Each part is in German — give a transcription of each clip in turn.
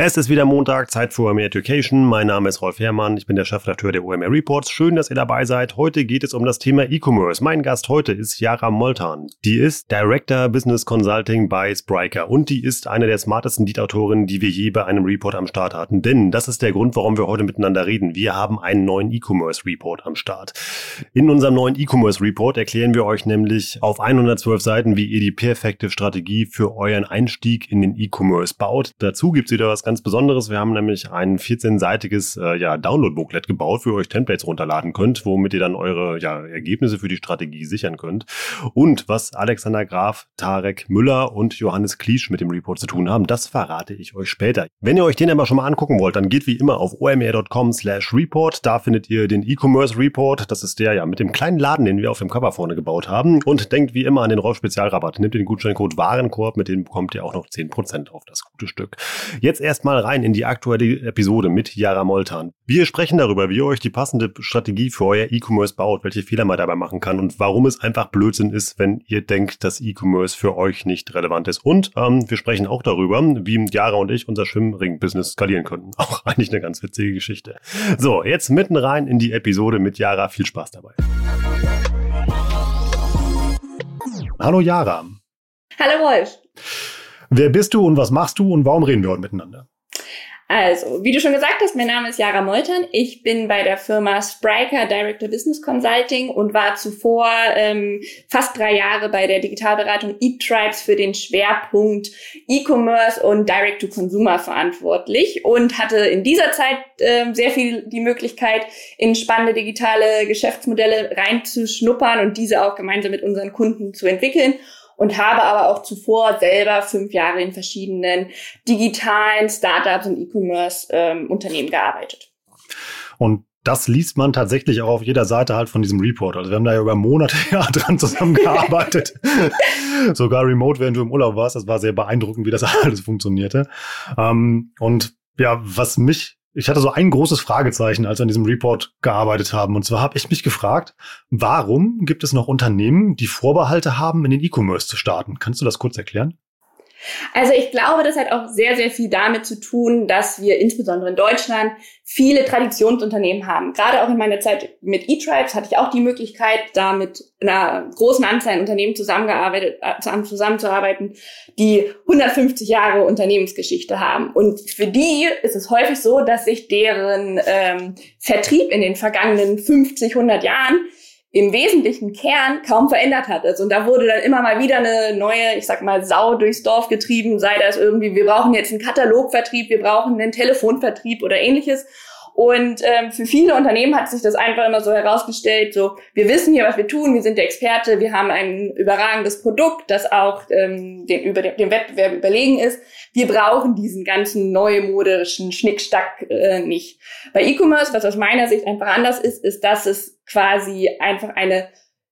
Es ist wieder Montag, Zeit für OMR Education. Mein Name ist Rolf Herrmann, ich bin der Chefredakteur der OMR Reports. Schön, dass ihr dabei seid. Heute geht es um das Thema E-Commerce. Mein Gast heute ist Yara Moltan. Die ist Director Business Consulting bei Spriker und die ist eine der smartesten Lead-Autorinnen, die wir je bei einem Report am Start hatten. Denn das ist der Grund, warum wir heute miteinander reden. Wir haben einen neuen E-Commerce Report am Start. In unserem neuen E-Commerce Report erklären wir euch nämlich auf 112 Seiten, wie ihr die perfekte Strategie für euren Einstieg in den E-Commerce baut. Dazu gibt es wieder was ganz Besonderes. Wir haben nämlich ein 14-seitiges äh, ja, Download-Booklet gebaut, für euch Templates runterladen könnt, womit ihr dann eure ja, Ergebnisse für die Strategie sichern könnt. Und was Alexander Graf, Tarek Müller und Johannes Kliesch mit dem Report zu tun haben, das verrate ich euch später. Wenn ihr euch den aber schon mal angucken wollt, dann geht wie immer auf omr.com slash report. Da findet ihr den E-Commerce Report. Das ist der ja mit dem kleinen Laden, den wir auf dem Cover vorne gebaut haben. Und denkt wie immer an den Rolf Spezialrabatt. Nehmt den Gutscheincode Warenkorb, mit dem bekommt ihr auch noch 10% auf das gute Stück. Jetzt erst erstmal rein in die aktuelle Episode mit Yara Moltan. Wir sprechen darüber, wie ihr euch die passende Strategie für euer E-Commerce baut, welche Fehler man dabei machen kann und warum es einfach Blödsinn ist, wenn ihr denkt, dass E-Commerce für euch nicht relevant ist. Und ähm, wir sprechen auch darüber, wie Yara und ich unser Schwimmring-Business skalieren können. Auch eigentlich eine ganz witzige Geschichte. So, jetzt mitten rein in die Episode mit Yara. Viel Spaß dabei. Hallo Yara. Hallo Wolf. Wer bist du und was machst du und warum reden wir heute miteinander? Also, wie du schon gesagt hast, mein Name ist Jara Moltern. Ich bin bei der Firma Spriker Director Business Consulting und war zuvor ähm, fast drei Jahre bei der Digitalberatung eTribes für den Schwerpunkt E-Commerce und Direct-to-Consumer verantwortlich und hatte in dieser Zeit ähm, sehr viel die Möglichkeit, in spannende digitale Geschäftsmodelle reinzuschnuppern und diese auch gemeinsam mit unseren Kunden zu entwickeln und habe aber auch zuvor selber fünf Jahre in verschiedenen digitalen Startups und E-Commerce-Unternehmen ähm, gearbeitet. Und das liest man tatsächlich auch auf jeder Seite halt von diesem Report. Also wir haben da ja über Monate ja dran zusammengearbeitet. Sogar remote, während du im Urlaub warst. Das war sehr beeindruckend, wie das alles funktionierte. Ähm, und ja, was mich ich hatte so ein großes Fragezeichen, als wir an diesem Report gearbeitet haben. Und zwar habe ich mich gefragt, warum gibt es noch Unternehmen, die Vorbehalte haben, in den E-Commerce zu starten? Kannst du das kurz erklären? Also ich glaube, das hat auch sehr, sehr viel damit zu tun, dass wir insbesondere in Deutschland viele Traditionsunternehmen haben. Gerade auch in meiner Zeit mit eTribes hatte ich auch die Möglichkeit, da mit einer großen Anzahl an Unternehmen zusammengearbeitet, äh, zusammenzuarbeiten, die 150 Jahre Unternehmensgeschichte haben. Und für die ist es häufig so, dass sich deren ähm, Vertrieb in den vergangenen 50, 100 Jahren im wesentlichen Kern kaum verändert hat. Also, und da wurde dann immer mal wieder eine neue, ich sag mal, Sau durchs Dorf getrieben, sei das irgendwie, wir brauchen jetzt einen Katalogvertrieb, wir brauchen einen Telefonvertrieb oder ähnliches. Und ähm, für viele Unternehmen hat sich das einfach immer so herausgestellt, so wir wissen hier, was wir tun, wir sind der Experte, wir haben ein überragendes Produkt, das auch ähm, den, über dem, dem Wettbewerb überlegen ist. Wir brauchen diesen ganzen neumodischen Schnickstack äh, nicht. Bei E-Commerce, was aus meiner Sicht einfach anders ist, ist, dass es quasi einfach eine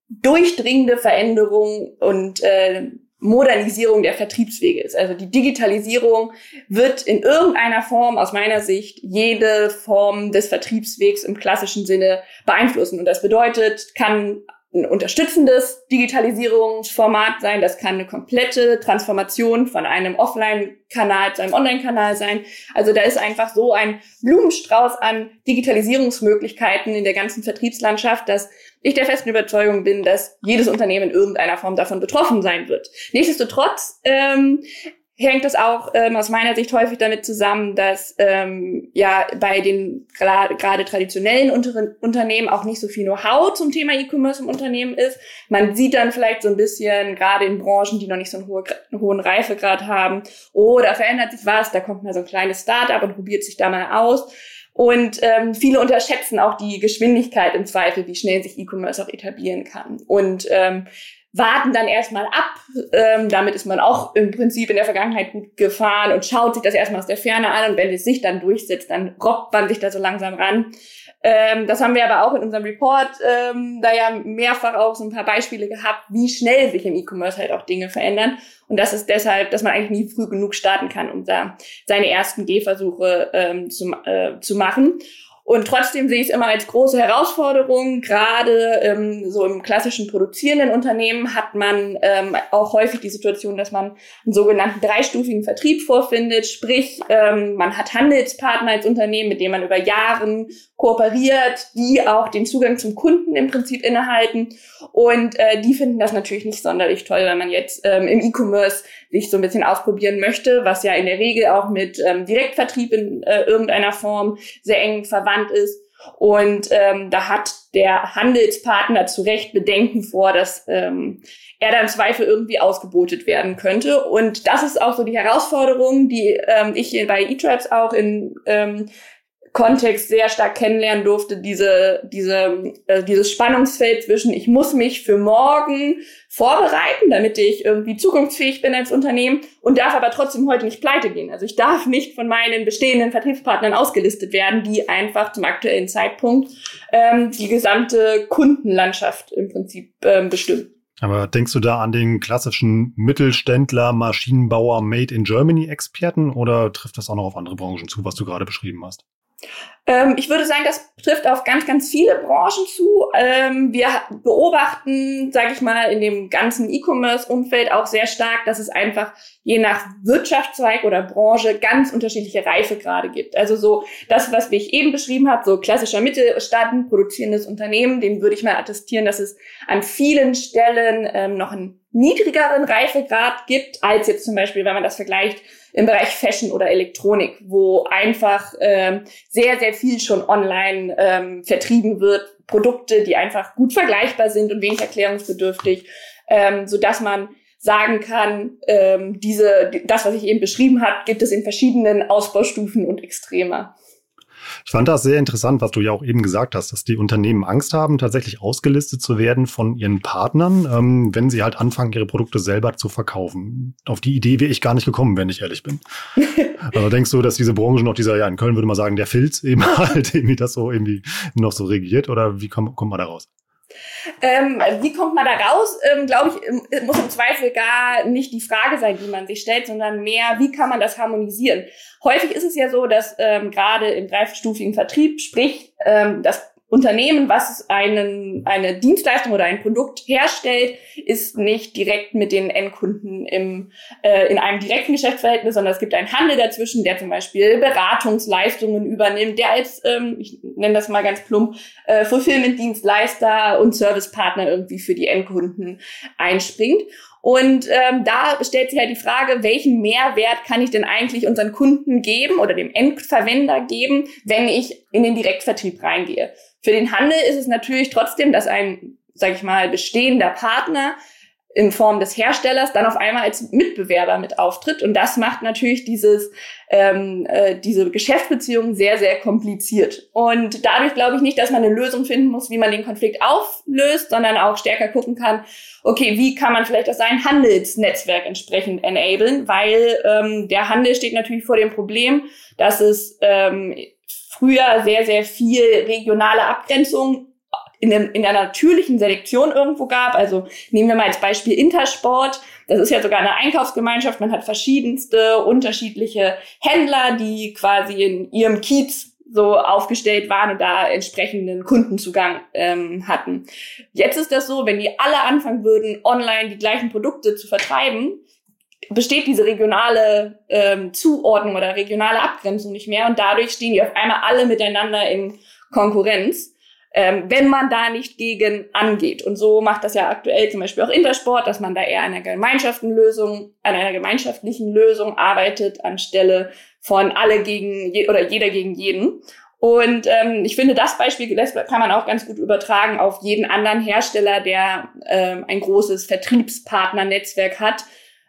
durchdringende Veränderung und äh, Modernisierung der Vertriebswege ist. Also die Digitalisierung wird in irgendeiner Form aus meiner Sicht jede Form des Vertriebswegs im klassischen Sinne beeinflussen. Und das bedeutet, kann ein unterstützendes Digitalisierungsformat sein. Das kann eine komplette Transformation von einem Offline-Kanal zu einem Online-Kanal sein. Also da ist einfach so ein Blumenstrauß an Digitalisierungsmöglichkeiten in der ganzen Vertriebslandschaft, dass ich der festen Überzeugung bin, dass jedes Unternehmen in irgendeiner Form davon betroffen sein wird. Nichtsdestotrotz ähm, hängt es auch ähm, aus meiner Sicht häufig damit zusammen, dass ähm, ja bei den gerade traditionellen Unter Unternehmen auch nicht so viel Know-how zum Thema E-Commerce im Unternehmen ist. Man sieht dann vielleicht so ein bisschen, gerade in Branchen, die noch nicht so einen, hohe, einen hohen Reifegrad haben, oh, da verändert sich was, da kommt mal so ein kleines Startup und probiert sich da mal aus. Und ähm, viele unterschätzen auch die Geschwindigkeit im Zweifel, wie schnell sich E-Commerce auch etablieren kann. Und ähm, warten dann erstmal ab. Ähm, damit ist man auch im Prinzip in der Vergangenheit gut gefahren und schaut sich das erstmal aus der Ferne an. Und wenn es sich dann durchsetzt, dann robbt man sich da so langsam ran. Ähm, das haben wir aber auch in unserem Report ähm, da ja mehrfach auch so ein paar Beispiele gehabt, wie schnell sich im E-Commerce halt auch Dinge verändern. Und das ist deshalb, dass man eigentlich nie früh genug starten kann, um da seine ersten Gehversuche ähm, zu, äh, zu machen. Und trotzdem sehe ich es immer als große Herausforderung. Gerade ähm, so im klassischen produzierenden Unternehmen hat man ähm, auch häufig die Situation, dass man einen sogenannten dreistufigen Vertrieb vorfindet. Sprich, ähm, man hat Handelspartner als Unternehmen, mit denen man über Jahren kooperiert, die auch den Zugang zum Kunden im Prinzip innehalten. Und äh, die finden das natürlich nicht sonderlich toll, wenn man jetzt ähm, im E-Commerce sich so ein bisschen ausprobieren möchte, was ja in der Regel auch mit ähm, Direktvertrieb in äh, irgendeiner Form sehr eng verwandt ist. Und ähm, da hat der Handelspartner zu Recht Bedenken vor, dass ähm, er da im Zweifel irgendwie ausgebotet werden könnte. Und das ist auch so die Herausforderung, die ähm, ich bei eTribes auch in ähm, Kontext sehr stark kennenlernen durfte, diese, diese, äh, dieses Spannungsfeld zwischen, ich muss mich für morgen vorbereiten, damit ich irgendwie zukunftsfähig bin als Unternehmen und darf aber trotzdem heute nicht pleite gehen. Also ich darf nicht von meinen bestehenden Vertriebspartnern ausgelistet werden, die einfach zum aktuellen Zeitpunkt ähm, die gesamte Kundenlandschaft im Prinzip ähm, bestimmen. Aber denkst du da an den klassischen Mittelständler, Maschinenbauer, Made in Germany Experten oder trifft das auch noch auf andere Branchen zu, was du gerade beschrieben hast? Ähm, ich würde sagen, das trifft auf ganz, ganz viele Branchen zu. Ähm, wir beobachten, sage ich mal, in dem ganzen E-Commerce-Umfeld auch sehr stark, dass es einfach je nach Wirtschaftszweig oder Branche ganz unterschiedliche Reifegrade gibt. Also so das, was ich eben beschrieben habe, so klassischer Mittelstand, produzierendes Unternehmen, dem würde ich mal attestieren, dass es an vielen Stellen ähm, noch einen niedrigeren Reifegrad gibt, als jetzt zum Beispiel, wenn man das vergleicht im Bereich Fashion oder Elektronik, wo einfach ähm, sehr, sehr viel schon online ähm, vertrieben wird. Produkte, die einfach gut vergleichbar sind und wenig erklärungsbedürftig, ähm, so dass man sagen kann, ähm, diese, das, was ich eben beschrieben habe, gibt es in verschiedenen Ausbaustufen und extremer. Ich fand das sehr interessant, was du ja auch eben gesagt hast, dass die Unternehmen Angst haben, tatsächlich ausgelistet zu werden von ihren Partnern, ähm, wenn sie halt anfangen, ihre Produkte selber zu verkaufen. Auf die Idee wäre ich gar nicht gekommen, wenn ich ehrlich bin. also denkst du, dass diese Branche noch dieser, ja, in Köln würde man sagen, der Filz eben halt irgendwie das so irgendwie noch so regiert oder wie kommt, kommt man da raus? Ähm, wie kommt man da raus? Ähm, Glaube ich, ähm, muss im Zweifel gar nicht die Frage sein, die man sich stellt, sondern mehr, wie kann man das harmonisieren? Häufig ist es ja so, dass ähm, gerade im dreistufigen Vertrieb, sprich ähm, das Unternehmen, was einen, eine Dienstleistung oder ein Produkt herstellt, ist nicht direkt mit den Endkunden im, äh, in einem direkten Geschäftsverhältnis, sondern es gibt einen Handel dazwischen, der zum Beispiel Beratungsleistungen übernimmt, der als, ähm, ich nenne das mal ganz plump, äh, Fulfillment-Dienstleister und Servicepartner irgendwie für die Endkunden einspringt. Und ähm, da stellt sich halt die Frage, welchen Mehrwert kann ich denn eigentlich unseren Kunden geben oder dem Endverwender geben, wenn ich in den Direktvertrieb reingehe. Für den Handel ist es natürlich trotzdem, dass ein, sage ich mal, bestehender Partner in Form des Herstellers dann auf einmal als Mitbewerber mit auftritt. Und das macht natürlich dieses, ähm, äh, diese Geschäftsbeziehung sehr, sehr kompliziert. Und dadurch glaube ich nicht, dass man eine Lösung finden muss, wie man den Konflikt auflöst, sondern auch stärker gucken kann, okay, wie kann man vielleicht auch sein Handelsnetzwerk entsprechend enablen, weil ähm, der Handel steht natürlich vor dem Problem, dass es ähm, früher sehr, sehr viel regionale Abgrenzung in, dem, in einer natürlichen Selektion irgendwo gab. Also nehmen wir mal als Beispiel Intersport. Das ist ja sogar eine Einkaufsgemeinschaft. Man hat verschiedenste unterschiedliche Händler, die quasi in ihrem Kiez so aufgestellt waren und da entsprechenden Kundenzugang ähm, hatten. Jetzt ist das so, wenn die alle anfangen würden, online die gleichen Produkte zu vertreiben, besteht diese regionale ähm, Zuordnung oder regionale Abgrenzung nicht mehr und dadurch stehen die auf einmal alle miteinander in Konkurrenz ähm, wenn man da nicht gegen angeht. Und so macht das ja aktuell zum Beispiel auch Intersport, dass man da eher an einer Gemeinschaftslösung, an einer gemeinschaftlichen Lösung arbeitet, anstelle von alle gegen je, oder jeder gegen jeden. Und ähm, ich finde, das Beispiel das kann man auch ganz gut übertragen auf jeden anderen Hersteller, der ähm, ein großes Vertriebspartnernetzwerk hat,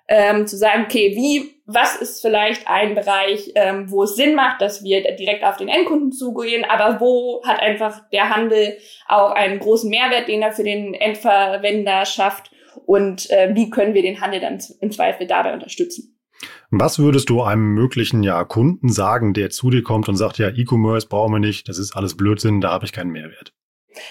ähm, zu sagen, okay, wie, was ist vielleicht ein Bereich, ähm, wo es Sinn macht, dass wir direkt auf den Endkunden zugehen, aber wo hat einfach der Handel auch einen großen Mehrwert, den er für den Endverwender schafft und äh, wie können wir den Handel dann im Zweifel dabei unterstützen. Was würdest du einem möglichen ja, Kunden sagen, der zu dir kommt und sagt, ja, E-Commerce brauchen wir nicht, das ist alles Blödsinn, da habe ich keinen Mehrwert?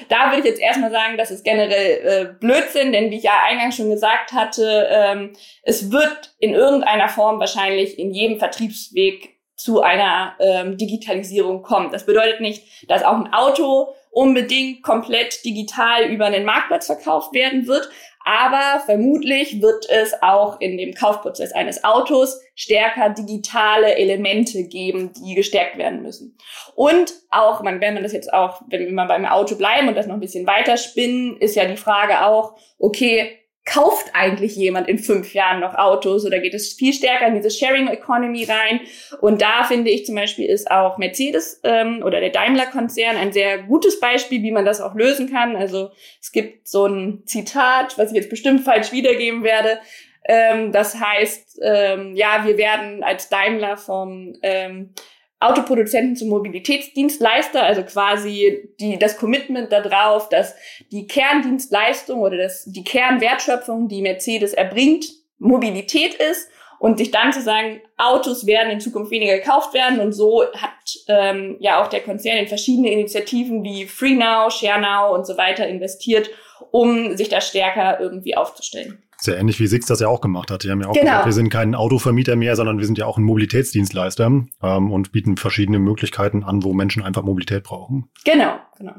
Da würde ich jetzt erstmal sagen, das ist generell äh, Blödsinn, denn wie ich ja eingangs schon gesagt hatte, ähm, es wird in irgendeiner Form wahrscheinlich in jedem Vertriebsweg zu einer ähm, Digitalisierung kommen. Das bedeutet nicht, dass auch ein Auto unbedingt komplett digital über einen Marktplatz verkauft werden wird, aber vermutlich wird es auch in dem Kaufprozess eines Autos stärker digitale Elemente geben, die gestärkt werden müssen. Und auch, wenn man das jetzt auch, wenn wir mal beim Auto bleiben und das noch ein bisschen weiter spinnen, ist ja die Frage auch, okay, kauft eigentlich jemand in fünf Jahren noch Autos oder geht es viel stärker in diese Sharing Economy rein? Und da finde ich zum Beispiel ist auch Mercedes ähm, oder der Daimler-Konzern ein sehr gutes Beispiel, wie man das auch lösen kann. Also es gibt so ein Zitat, was ich jetzt bestimmt falsch wiedergeben werde. Ähm, das heißt, ähm, ja, wir werden als Daimler vom ähm, Autoproduzenten zum Mobilitätsdienstleister, also quasi die, das Commitment darauf, dass die Kerndienstleistung oder das, die Kernwertschöpfung, die Mercedes erbringt, Mobilität ist und sich dann zu sagen, Autos werden in Zukunft weniger gekauft werden und so hat ähm, ja auch der Konzern in verschiedene Initiativen wie FreeNow, ShareNow und so weiter investiert, um sich da stärker irgendwie aufzustellen. Sehr ähnlich wie Six das ja auch gemacht hat. Die haben ja auch genau. gesagt, wir sind kein Autovermieter mehr, sondern wir sind ja auch ein Mobilitätsdienstleister ähm, und bieten verschiedene Möglichkeiten an, wo Menschen einfach Mobilität brauchen. Genau, genau.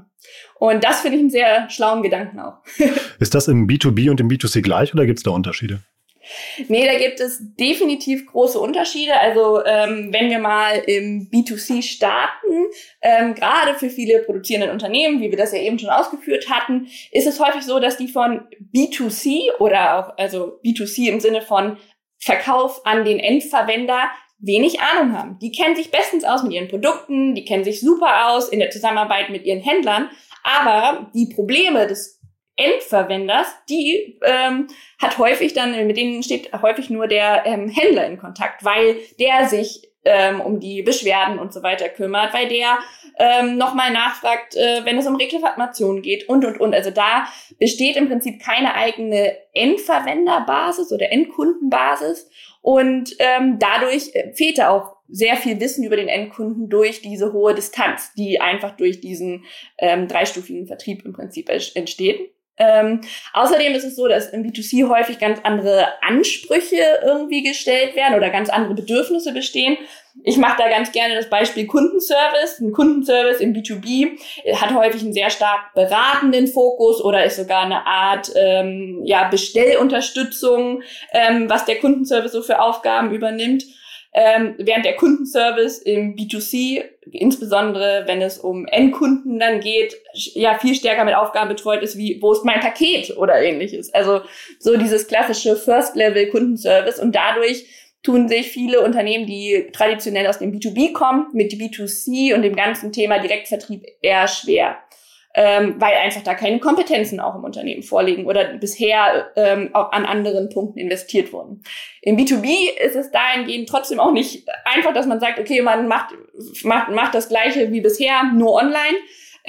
Und das finde ich einen sehr schlauen Gedanken auch. Ist das im B2B und im B2C gleich oder gibt es da Unterschiede? Nee, da gibt es definitiv große Unterschiede. Also ähm, wenn wir mal im B2C starten, ähm, gerade für viele produzierende Unternehmen, wie wir das ja eben schon ausgeführt hatten, ist es häufig so, dass die von B2C oder auch also B2C im Sinne von Verkauf an den Endverwender wenig Ahnung haben. Die kennen sich bestens aus mit ihren Produkten, die kennen sich super aus in der Zusammenarbeit mit ihren Händlern, aber die Probleme des Endverwenders, die ähm, hat häufig dann, mit denen steht häufig nur der ähm, Händler in Kontakt, weil der sich ähm, um die Beschwerden und so weiter kümmert, weil der ähm, nochmal nachfragt, äh, wenn es um Reklamationen geht und, und, und. Also da besteht im Prinzip keine eigene Endverwenderbasis oder Endkundenbasis und ähm, dadurch äh, fehlt da auch sehr viel Wissen über den Endkunden durch diese hohe Distanz, die einfach durch diesen ähm, dreistufigen Vertrieb im Prinzip entsteht. Ähm, außerdem ist es so, dass im B2C häufig ganz andere Ansprüche irgendwie gestellt werden oder ganz andere Bedürfnisse bestehen. Ich mache da ganz gerne das Beispiel Kundenservice. Ein Kundenservice im B2B hat häufig einen sehr stark beratenden Fokus oder ist sogar eine Art ähm, ja, Bestellunterstützung, ähm, was der Kundenservice so für Aufgaben übernimmt. Ähm, während der Kundenservice im B2C, insbesondere wenn es um Endkunden dann geht, ja viel stärker mit Aufgaben betreut ist, wie wo ist mein Paket oder ähnliches. Also so dieses klassische First-Level-Kundenservice und dadurch tun sich viele Unternehmen, die traditionell aus dem B2B kommen, mit B2C und dem ganzen Thema Direktvertrieb eher schwer ähm, weil einfach da keine Kompetenzen auch im Unternehmen vorliegen oder bisher ähm, auch an anderen Punkten investiert wurden. Im B2B ist es dahingehend trotzdem auch nicht einfach, dass man sagt, okay, man macht, macht, macht das Gleiche wie bisher, nur online,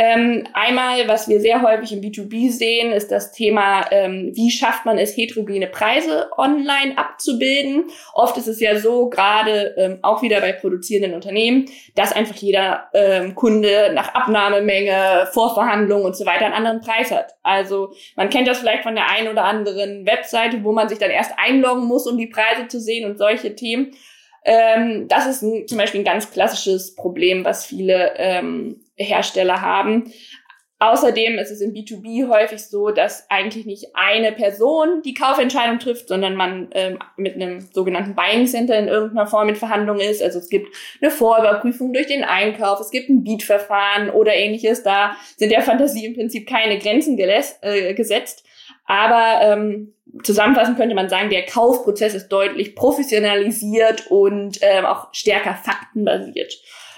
ähm, einmal, was wir sehr häufig im B2B sehen, ist das Thema, ähm, wie schafft man es, heterogene Preise online abzubilden. Oft ist es ja so, gerade ähm, auch wieder bei produzierenden Unternehmen, dass einfach jeder ähm, Kunde nach Abnahmemenge, Vorverhandlungen und so weiter einen anderen Preis hat. Also man kennt das vielleicht von der einen oder anderen Webseite, wo man sich dann erst einloggen muss, um die Preise zu sehen und solche Themen. Ähm, das ist ein, zum Beispiel ein ganz klassisches Problem, was viele ähm, Hersteller haben. Außerdem ist es im B2B häufig so, dass eigentlich nicht eine Person die Kaufentscheidung trifft, sondern man ähm, mit einem sogenannten Buying Center in irgendeiner Form in Verhandlung ist. Also es gibt eine Vorüberprüfung durch den Einkauf, es gibt ein Beat-Verfahren oder ähnliches. Da sind der Fantasie im Prinzip keine Grenzen äh, gesetzt. Aber ähm, zusammenfassend könnte man sagen, der Kaufprozess ist deutlich professionalisiert und ähm, auch stärker faktenbasiert.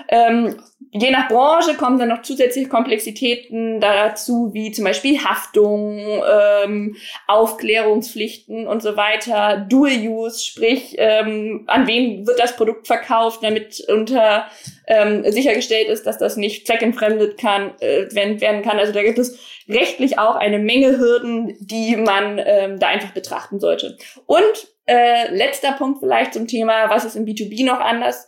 Ähm, je nach Branche kommen dann noch zusätzliche Komplexitäten dazu, wie zum Beispiel Haftung, ähm, Aufklärungspflichten und so weiter, Dual Use, sprich, ähm, an wen wird das Produkt verkauft, damit unter ähm, sichergestellt ist, dass das nicht zweckentfremdet kann, äh, werden kann. Also da gibt es rechtlich auch eine Menge Hürden, die man ähm, da einfach betrachten sollte. Und äh, letzter Punkt vielleicht zum Thema, was ist im B2B noch anders?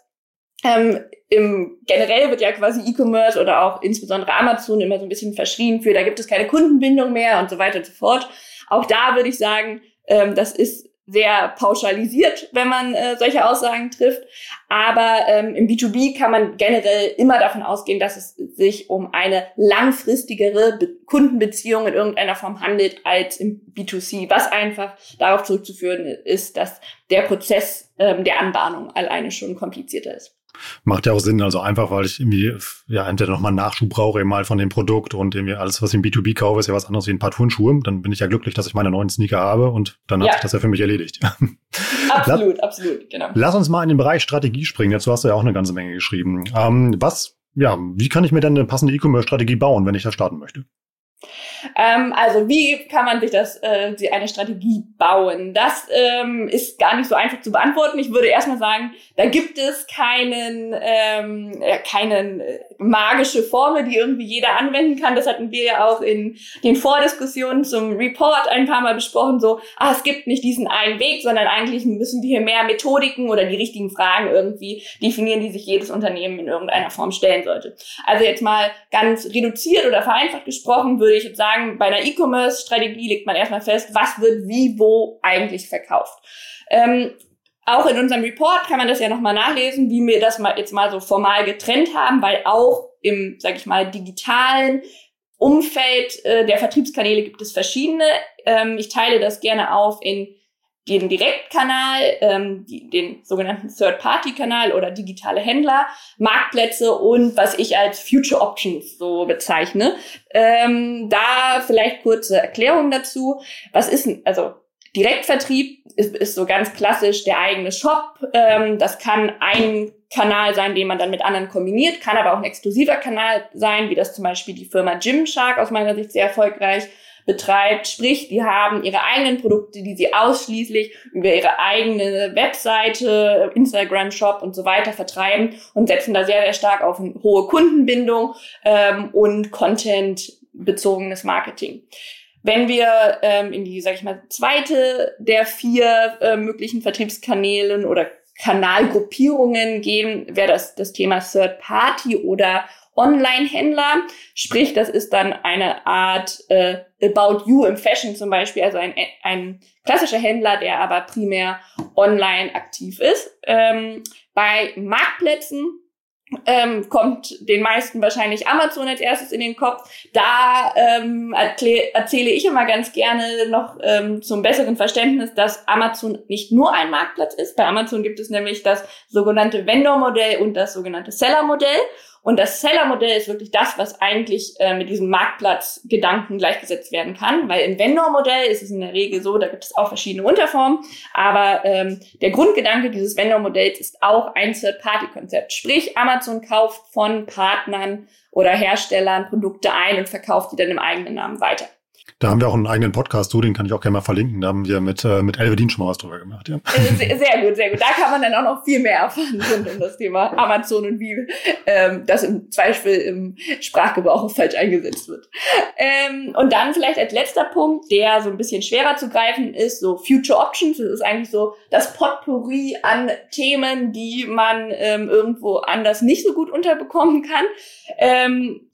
Im, generell wird ja quasi E-Commerce oder auch insbesondere Amazon immer so ein bisschen verschrien für, da gibt es keine Kundenbindung mehr und so weiter und so fort. Auch da würde ich sagen, ähm, das ist sehr pauschalisiert, wenn man äh, solche Aussagen trifft. Aber ähm, im B2B kann man generell immer davon ausgehen, dass es sich um eine langfristigere Be Kundenbeziehung in irgendeiner Form handelt als im B2C, was einfach darauf zurückzuführen ist, dass der Prozess ähm, der Anbahnung alleine schon komplizierter ist. Macht ja auch Sinn, also einfach, weil ich irgendwie, ja, entweder nochmal einen Nachschub brauche eben mal von dem Produkt und irgendwie alles, was ich im B2B kaufe, ist ja was anderes wie ein paar Turnschuhe. Dann bin ich ja glücklich, dass ich meine neuen Sneaker habe und dann ja. hat sich das ja für mich erledigt. Absolut, Lass, absolut, genau. Lass uns mal in den Bereich Strategie springen. Dazu hast du ja auch eine ganze Menge geschrieben. Ähm, was, ja, wie kann ich mir denn eine passende E-Commerce-Strategie bauen, wenn ich das starten möchte? Ähm, also wie kann man sich das, äh, eine Strategie bauen? Das ähm, ist gar nicht so einfach zu beantworten. Ich würde erstmal sagen, da gibt es keinen, ähm, äh, keinen äh, magische Formel, die irgendwie jeder anwenden kann. Das hatten wir ja auch in den Vordiskussionen zum Report ein paar Mal besprochen. So, ah, es gibt nicht diesen einen Weg, sondern eigentlich müssen wir mehr Methodiken oder die richtigen Fragen irgendwie definieren, die sich jedes Unternehmen in irgendeiner Form stellen sollte. Also jetzt mal ganz reduziert oder vereinfacht gesprochen würde ich jetzt sagen, sagen, bei einer E-Commerce-Strategie legt man erstmal fest, was wird wie wo eigentlich verkauft. Ähm, auch in unserem Report kann man das ja nochmal nachlesen, wie wir das mal jetzt mal so formal getrennt haben, weil auch im, sag ich mal, digitalen Umfeld äh, der Vertriebskanäle gibt es verschiedene. Ähm, ich teile das gerne auf in den Direktkanal, ähm, die, den sogenannten Third-Party-Kanal oder digitale Händler, Marktplätze und was ich als Future Options so bezeichne. Ähm, da vielleicht kurze Erklärung dazu. Was ist denn, also Direktvertrieb ist, ist so ganz klassisch der eigene Shop. Ähm, das kann ein Kanal sein, den man dann mit anderen kombiniert, kann aber auch ein exklusiver Kanal sein, wie das zum Beispiel die Firma Gymshark aus meiner Sicht sehr erfolgreich betreibt. Sprich, die haben ihre eigenen Produkte, die sie ausschließlich über ihre eigene Webseite, Instagram-Shop und so weiter vertreiben und setzen da sehr, sehr stark auf eine hohe Kundenbindung ähm, und Content-bezogenes Marketing. Wenn wir ähm, in die, sag ich mal, zweite der vier äh, möglichen Vertriebskanälen oder Kanalgruppierungen gehen, wäre das das Thema Third Party oder Online-Händler. Sprich, das ist dann eine Art äh, About You im Fashion zum Beispiel, also ein, ein klassischer Händler, der aber primär online aktiv ist. Ähm, bei Marktplätzen ähm, kommt den meisten wahrscheinlich Amazon als erstes in den Kopf. Da ähm, erzähle ich immer ganz gerne noch ähm, zum besseren Verständnis, dass Amazon nicht nur ein Marktplatz ist. Bei Amazon gibt es nämlich das sogenannte Vendor-Modell und das sogenannte Seller-Modell. Und das Seller-Modell ist wirklich das, was eigentlich äh, mit diesem Marktplatzgedanken gleichgesetzt werden kann, weil im Vendor-Modell ist es in der Regel so, da gibt es auch verschiedene Unterformen, aber ähm, der Grundgedanke dieses Vendor-Modells ist auch ein Third-Party-Konzept. Sprich, Amazon kauft von Partnern oder Herstellern Produkte ein und verkauft die dann im eigenen Namen weiter. Da haben wir auch einen eigenen Podcast, so den kann ich auch gerne mal verlinken. Da haben wir mit, äh, mit Elvedin schon mal was drüber gemacht. Ja. Äh, sehr, sehr gut, sehr gut. Da kann man dann auch noch viel mehr erfahren rund um das Thema Amazon und wie ähm, das im Beispiel im Sprachgebrauch falsch eingesetzt wird. Ähm, und dann vielleicht als letzter Punkt, der so ein bisschen schwerer zu greifen ist, so Future Options. Das ist eigentlich so das Potpourri an Themen, die man ähm, irgendwo anders nicht so gut unterbekommen kann. Ähm,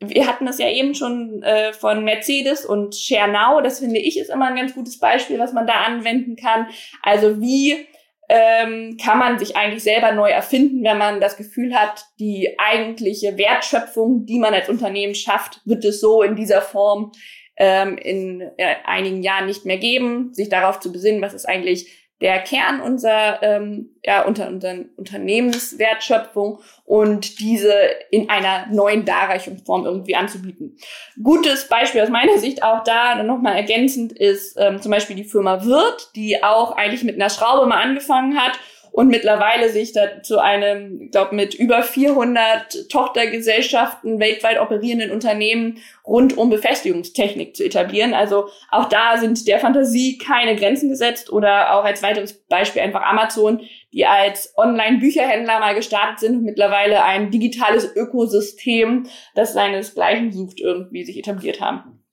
wir hatten das ja eben schon äh, von Mercedes und ShareNow. Das finde ich ist immer ein ganz gutes Beispiel, was man da anwenden kann. Also wie ähm, kann man sich eigentlich selber neu erfinden, wenn man das Gefühl hat, die eigentliche Wertschöpfung, die man als Unternehmen schafft, wird es so in dieser Form ähm, in äh, einigen Jahren nicht mehr geben. Sich darauf zu besinnen, was ist eigentlich der Kern unserer, ähm, ja, unter unseren Unternehmenswertschöpfung und diese in einer neuen Darreichungsform irgendwie anzubieten. Gutes Beispiel aus meiner Sicht auch da nochmal ergänzend ist ähm, zum Beispiel die Firma Wirt, die auch eigentlich mit einer Schraube mal angefangen hat und mittlerweile sich da zu einem, glaube, mit über 400 Tochtergesellschaften weltweit operierenden Unternehmen rund um Befestigungstechnik zu etablieren. Also auch da sind der Fantasie keine Grenzen gesetzt oder auch als weiteres Beispiel einfach Amazon, die als Online-Bücherhändler mal gestartet sind und mittlerweile ein digitales Ökosystem, das seinesgleichen sucht, irgendwie sich etabliert haben.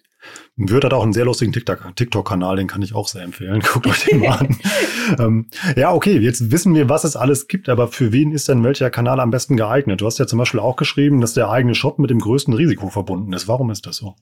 Wirt hat auch einen sehr lustigen TikTok-Kanal, den kann ich auch sehr empfehlen. Guckt euch den mal an. ähm, ja, okay, jetzt wissen wir, was es alles gibt, aber für wen ist denn welcher Kanal am besten geeignet? Du hast ja zum Beispiel auch geschrieben, dass der eigene Shop mit dem größten Risiko verbunden ist. Warum ist das so?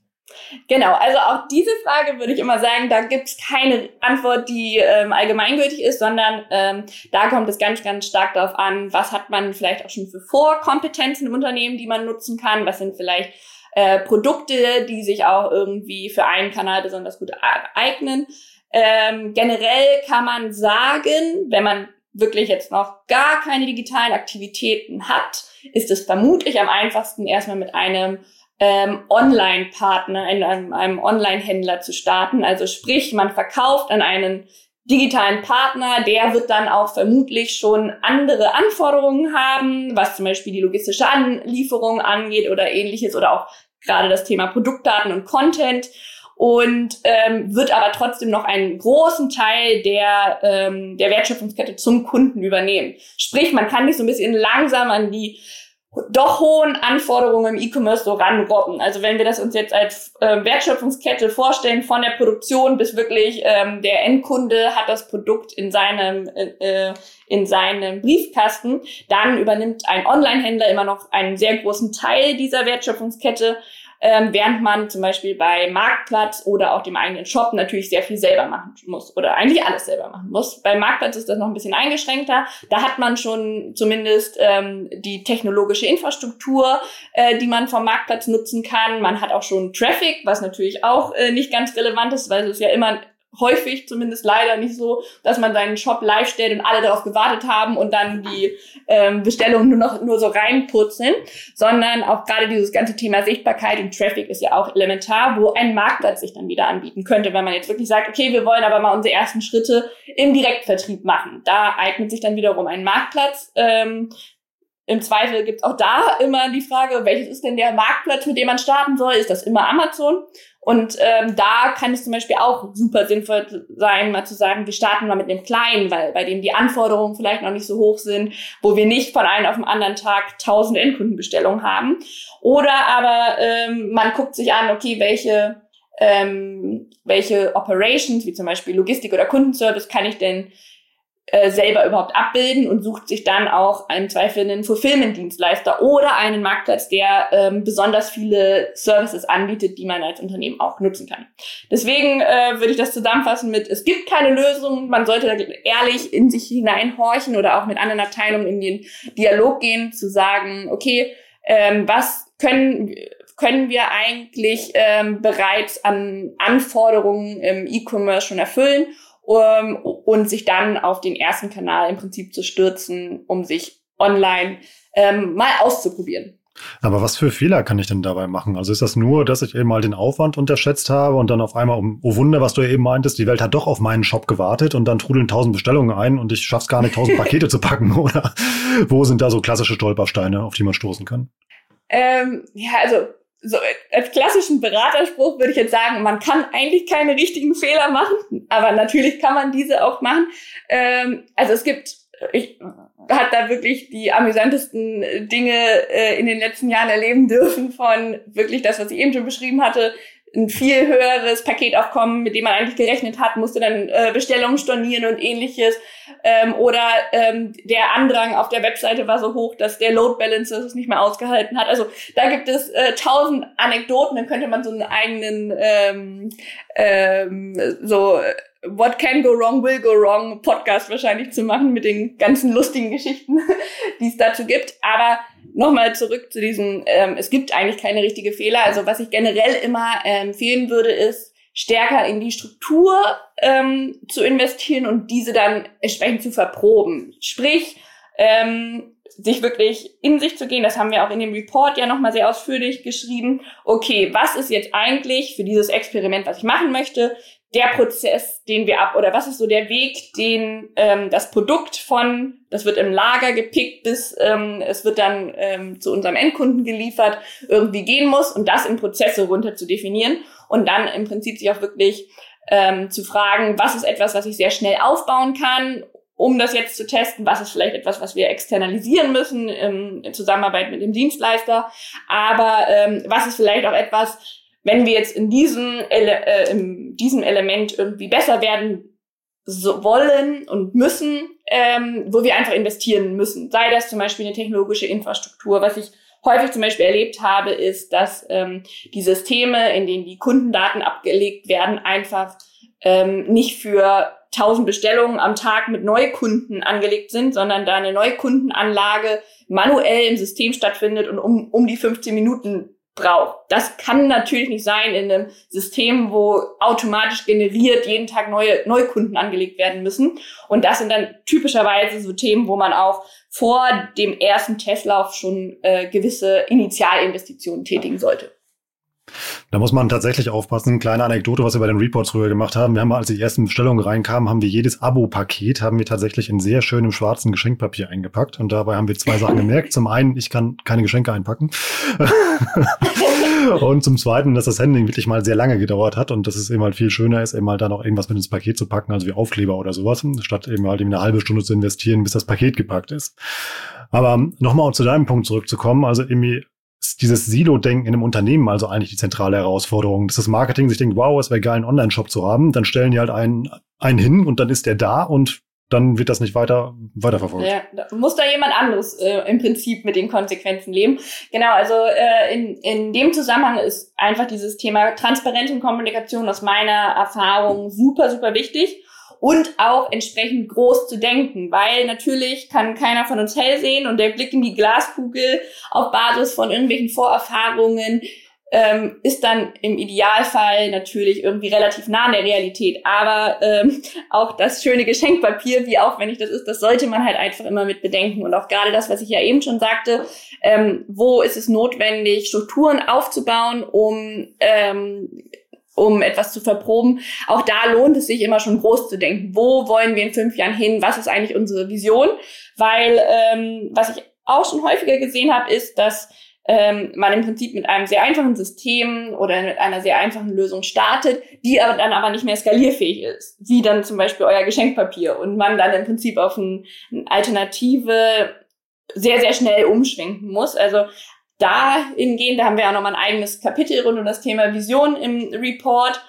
Genau, also auch diese Frage würde ich immer sagen, da gibt es keine Antwort, die ähm, allgemeingültig ist, sondern ähm, da kommt es ganz, ganz stark darauf an, was hat man vielleicht auch schon für Vorkompetenzen im Unternehmen, die man nutzen kann, was sind vielleicht äh, Produkte, die sich auch irgendwie für einen Kanal besonders gut eignen. Ähm, generell kann man sagen, wenn man wirklich jetzt noch gar keine digitalen Aktivitäten hat, ist es vermutlich am einfachsten erstmal mit einem ähm, Online-Partner, einem, einem Online-Händler zu starten. Also sprich, man verkauft an einen digitalen Partner, der wird dann auch vermutlich schon andere Anforderungen haben, was zum Beispiel die logistische Anlieferung angeht oder ähnliches oder auch gerade das Thema Produktdaten und Content und ähm, wird aber trotzdem noch einen großen Teil der, ähm, der Wertschöpfungskette zum Kunden übernehmen. Sprich, man kann nicht so ein bisschen langsam an die doch hohen Anforderungen im E-Commerce so ranrobben. Also wenn wir das uns jetzt als äh, Wertschöpfungskette vorstellen, von der Produktion bis wirklich ähm, der Endkunde hat das Produkt in seinem äh, äh in seinem Briefkasten, dann übernimmt ein Online-Händler immer noch einen sehr großen Teil dieser Wertschöpfungskette ähm, während man zum Beispiel bei Marktplatz oder auch dem eigenen Shop natürlich sehr viel selber machen muss oder eigentlich alles selber machen muss. Beim Marktplatz ist das noch ein bisschen eingeschränkter. Da hat man schon zumindest ähm, die technologische Infrastruktur, äh, die man vom Marktplatz nutzen kann. Man hat auch schon Traffic, was natürlich auch äh, nicht ganz relevant ist, weil es ja immer häufig zumindest leider nicht so, dass man seinen Shop live stellt und alle darauf gewartet haben und dann die ähm, Bestellungen nur noch nur so reinputzeln, sondern auch gerade dieses ganze Thema Sichtbarkeit und Traffic ist ja auch elementar, wo ein Marktplatz sich dann wieder anbieten könnte, wenn man jetzt wirklich sagt, okay, wir wollen aber mal unsere ersten Schritte im Direktvertrieb machen. Da eignet sich dann wiederum ein Marktplatz. Ähm, im Zweifel gibt's auch da immer die Frage, welches ist denn der Marktplatz, mit dem man starten soll? Ist das immer Amazon? Und ähm, da kann es zum Beispiel auch super sinnvoll sein, mal zu sagen, wir starten mal mit einem kleinen, weil bei dem die Anforderungen vielleicht noch nicht so hoch sind, wo wir nicht von einem auf den anderen Tag tausend Endkundenbestellungen haben. Oder aber ähm, man guckt sich an, okay, welche ähm, welche Operations, wie zum Beispiel Logistik oder Kundenservice, kann ich denn äh, selber überhaupt abbilden und sucht sich dann auch einen Fulfillment-Dienstleister oder einen Marktplatz, der ähm, besonders viele Services anbietet, die man als Unternehmen auch nutzen kann. Deswegen äh, würde ich das zusammenfassen mit, es gibt keine Lösung, man sollte ehrlich in sich hineinhorchen oder auch mit anderen Abteilungen in den Dialog gehen, zu sagen, okay, ähm, was können können wir eigentlich ähm, bereits an Anforderungen im E-Commerce schon erfüllen um, und sich dann auf den ersten Kanal im Prinzip zu stürzen, um sich online ähm, mal auszuprobieren. Aber was für Fehler kann ich denn dabei machen? Also ist das nur, dass ich eben mal den Aufwand unterschätzt habe und dann auf einmal, oh Wunder, was du eben meintest, die Welt hat doch auf meinen Shop gewartet und dann trudeln tausend Bestellungen ein und ich schaff's gar nicht, tausend Pakete zu packen, oder? Wo sind da so klassische Stolpersteine, auf die man stoßen kann? Ähm, ja, also so als klassischen Beraterspruch würde ich jetzt sagen, man kann eigentlich keine richtigen Fehler machen, aber natürlich kann man diese auch machen. Ähm, also es gibt, ich hat da wirklich die amüsantesten Dinge äh, in den letzten Jahren erleben dürfen von wirklich das, was ich eben schon beschrieben hatte, ein viel höheres Paketaufkommen, mit dem man eigentlich gerechnet hat, musste dann äh, Bestellungen stornieren und ähnliches. Ähm, oder ähm, der Andrang auf der Webseite war so hoch, dass der Load Balancer es nicht mehr ausgehalten hat. Also da gibt es äh, tausend Anekdoten, dann könnte man so einen eigenen ähm, ähm, so What Can Go Wrong Will Go Wrong Podcast wahrscheinlich zu machen mit den ganzen lustigen Geschichten, die es dazu gibt. Aber nochmal zurück zu diesem, ähm, es gibt eigentlich keine richtige Fehler. Also was ich generell immer äh, empfehlen würde, ist, stärker in die Struktur ähm, zu investieren und diese dann entsprechend zu verproben. Sprich, ähm, sich wirklich in sich zu gehen. Das haben wir auch in dem Report ja nochmal sehr ausführlich geschrieben. Okay, was ist jetzt eigentlich für dieses Experiment, was ich machen möchte, der Prozess, den wir ab, oder was ist so der Weg, den ähm, das Produkt von, das wird im Lager gepickt, bis ähm, es wird dann ähm, zu unserem Endkunden geliefert, irgendwie gehen muss und das in Prozesse runter zu definieren und dann im Prinzip sich auch wirklich ähm, zu fragen, was ist etwas, was ich sehr schnell aufbauen kann, um das jetzt zu testen, was ist vielleicht etwas, was wir externalisieren müssen ähm, in Zusammenarbeit mit dem Dienstleister, aber ähm, was ist vielleicht auch etwas, wenn wir jetzt in diesem, Ele äh, in diesem Element irgendwie besser werden so wollen und müssen, ähm, wo wir einfach investieren müssen. Sei das zum Beispiel eine technologische Infrastruktur. Was ich häufig zum Beispiel erlebt habe, ist, dass ähm, die Systeme, in denen die Kundendaten abgelegt werden, einfach ähm, nicht für 1000 Bestellungen am Tag mit Neukunden angelegt sind, sondern da eine Neukundenanlage manuell im System stattfindet und um, um die 15 Minuten braucht. Das kann natürlich nicht sein in einem System, wo automatisch generiert jeden Tag neue Neukunden angelegt werden müssen. Und das sind dann typischerweise so Themen, wo man auch vor dem ersten Testlauf schon äh, gewisse Initialinvestitionen tätigen sollte. Da muss man tatsächlich aufpassen. Kleine Anekdote, was wir bei den Reports früher gemacht haben. Wir haben, als die ersten Bestellungen reinkamen, haben wir jedes Abo-Paket, haben wir tatsächlich in sehr schönem schwarzen Geschenkpapier eingepackt. Und dabei haben wir zwei Sachen gemerkt. Zum einen, ich kann keine Geschenke einpacken. und zum zweiten, dass das Handling wirklich mal sehr lange gedauert hat und dass es eben halt viel schöner ist, eben halt dann auch irgendwas mit ins Paket zu packen, also wie Aufkleber oder sowas, statt eben halt eben eine halbe Stunde zu investieren, bis das Paket gepackt ist. Aber nochmal zu deinem Punkt zurückzukommen, also irgendwie dieses Silo-Denken in einem Unternehmen also eigentlich die zentrale Herausforderung, dass das Marketing sich denkt, wow, es wäre geil, einen Online-Shop zu haben, dann stellen die halt einen, einen hin und dann ist der da und dann wird das nicht weiter weiterverfolgt. Ja, da muss da jemand anderes äh, im Prinzip mit den Konsequenzen leben. Genau, also äh, in, in dem Zusammenhang ist einfach dieses Thema transparente Kommunikation aus meiner Erfahrung super, super wichtig und auch entsprechend groß zu denken, weil natürlich kann keiner von uns hell sehen und der Blick in die Glaskugel auf Basis von irgendwelchen Vorerfahrungen ähm, ist dann im Idealfall natürlich irgendwie relativ nah an der Realität. Aber ähm, auch das schöne Geschenkpapier, wie aufwendig das ist, das sollte man halt einfach immer mit bedenken. Und auch gerade das, was ich ja eben schon sagte, ähm, wo ist es notwendig, Strukturen aufzubauen, um ähm, um etwas zu verproben. Auch da lohnt es sich immer schon groß zu denken. Wo wollen wir in fünf Jahren hin? Was ist eigentlich unsere Vision? Weil ähm, was ich auch schon häufiger gesehen habe, ist, dass ähm, man im Prinzip mit einem sehr einfachen System oder mit einer sehr einfachen Lösung startet, die aber dann aber nicht mehr skalierfähig ist, wie dann zum Beispiel euer Geschenkpapier und man dann im Prinzip auf ein, eine Alternative sehr, sehr schnell umschwenken muss. Also dahingehend, da haben wir ja nochmal ein eigenes Kapitel rund um das Thema Vision im Report,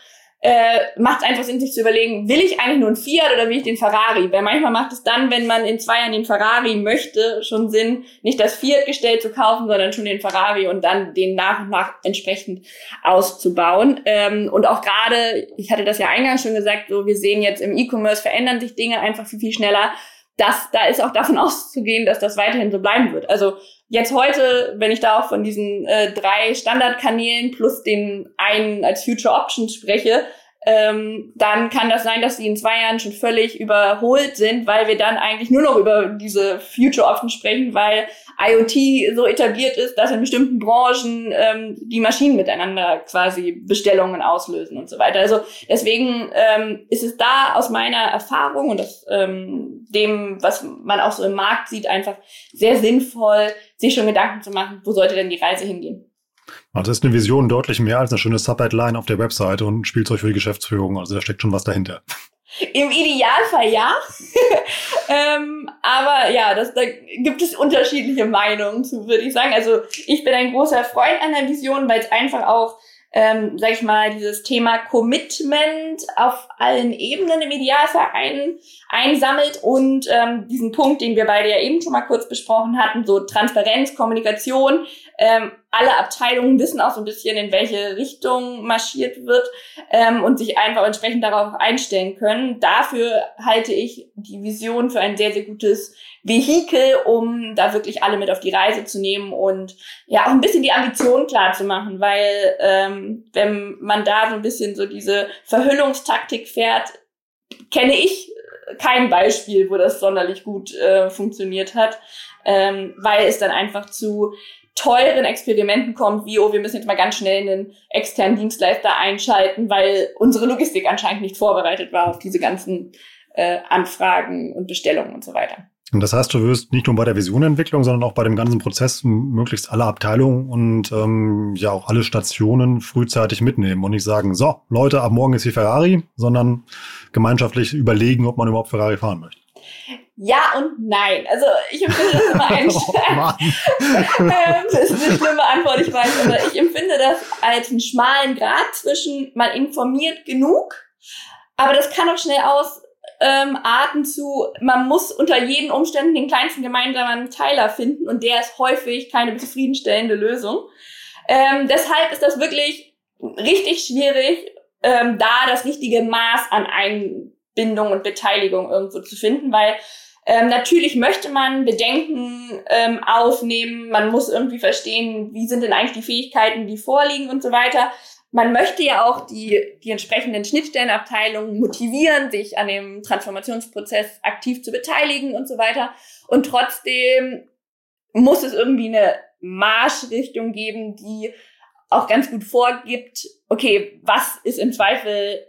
äh, macht einfach Sinn, sich zu überlegen, will ich eigentlich nur ein Fiat oder will ich den Ferrari? Weil manchmal macht es dann, wenn man in zwei Jahren den Ferrari möchte, schon Sinn, nicht das Fiat-Gestell zu kaufen, sondern schon den Ferrari und dann den nach und nach entsprechend auszubauen. Ähm, und auch gerade, ich hatte das ja eingangs schon gesagt, so wir sehen jetzt im E-Commerce verändern sich Dinge einfach viel, viel schneller. Das, da ist auch davon auszugehen, dass das weiterhin so bleiben wird. Also Jetzt heute, wenn ich da auch von diesen äh, drei Standardkanälen plus den einen als Future Option spreche, ähm, dann kann das sein, dass die in zwei Jahren schon völlig überholt sind, weil wir dann eigentlich nur noch über diese Future Option sprechen, weil IoT so etabliert ist, dass in bestimmten Branchen ähm, die Maschinen miteinander quasi Bestellungen auslösen und so weiter. Also deswegen ähm, ist es da aus meiner Erfahrung und aus ähm, dem, was man auch so im Markt sieht, einfach sehr sinnvoll, sich schon Gedanken zu machen, wo sollte denn die Reise hingehen. Also ist eine Vision deutlich mehr als eine schöne Subheadline auf der Webseite und ein Spielzeug für die Geschäftsführung. Also da steckt schon was dahinter. Im Idealfall ja. ähm, aber ja, das, da gibt es unterschiedliche Meinungen zu, würde ich sagen. Also ich bin ein großer Freund einer Vision, weil es einfach auch ähm, sag ich mal, dieses Thema Commitment auf allen Ebenen im Idealfall ein, einsammelt und ähm, diesen Punkt, den wir beide ja eben schon mal kurz besprochen hatten, so Transparenz, Kommunikation, ähm, alle Abteilungen wissen auch so ein bisschen, in welche Richtung marschiert wird ähm, und sich einfach entsprechend darauf einstellen können. Dafür halte ich die Vision für ein sehr, sehr gutes Vehikel, um da wirklich alle mit auf die Reise zu nehmen und ja auch ein bisschen die Ambition klar zu machen, weil ähm, wenn man da so ein bisschen so diese Verhüllungstaktik fährt, kenne ich kein Beispiel, wo das sonderlich gut äh, funktioniert hat. ähm, weil es dann einfach zu teuren Experimenten kommt, wie, oh, wir müssen jetzt mal ganz schnell einen externen Dienstleister einschalten, weil unsere Logistik anscheinend nicht vorbereitet war auf diese ganzen äh, Anfragen und Bestellungen und so weiter. Und das heißt, du wirst nicht nur bei der Visionentwicklung, sondern auch bei dem ganzen Prozess möglichst alle Abteilungen und ähm, ja auch alle Stationen frühzeitig mitnehmen und nicht sagen, so, Leute, ab morgen ist hier Ferrari, sondern gemeinschaftlich überlegen, ob man überhaupt Ferrari fahren möchte. Ja und nein. Also ich empfinde das immer ein oh, Das ist eine schlimme Antwort, ich weiß, aber ich empfinde das als einen schmalen Grad zwischen man informiert genug, aber das kann auch schnell ausarten ähm, zu, man muss unter jeden Umständen den kleinsten gemeinsamen Teiler finden und der ist häufig keine zufriedenstellende Lösung. Ähm, deshalb ist das wirklich richtig schwierig, ähm, da das richtige Maß an Einbindung und Beteiligung irgendwo zu finden, weil ähm, natürlich möchte man Bedenken ähm, aufnehmen, man muss irgendwie verstehen, wie sind denn eigentlich die Fähigkeiten, die vorliegen und so weiter. Man möchte ja auch die, die entsprechenden Schnittstellenabteilungen motivieren, sich an dem Transformationsprozess aktiv zu beteiligen und so weiter. Und trotzdem muss es irgendwie eine Marschrichtung geben, die auch ganz gut vorgibt, okay, was ist im Zweifel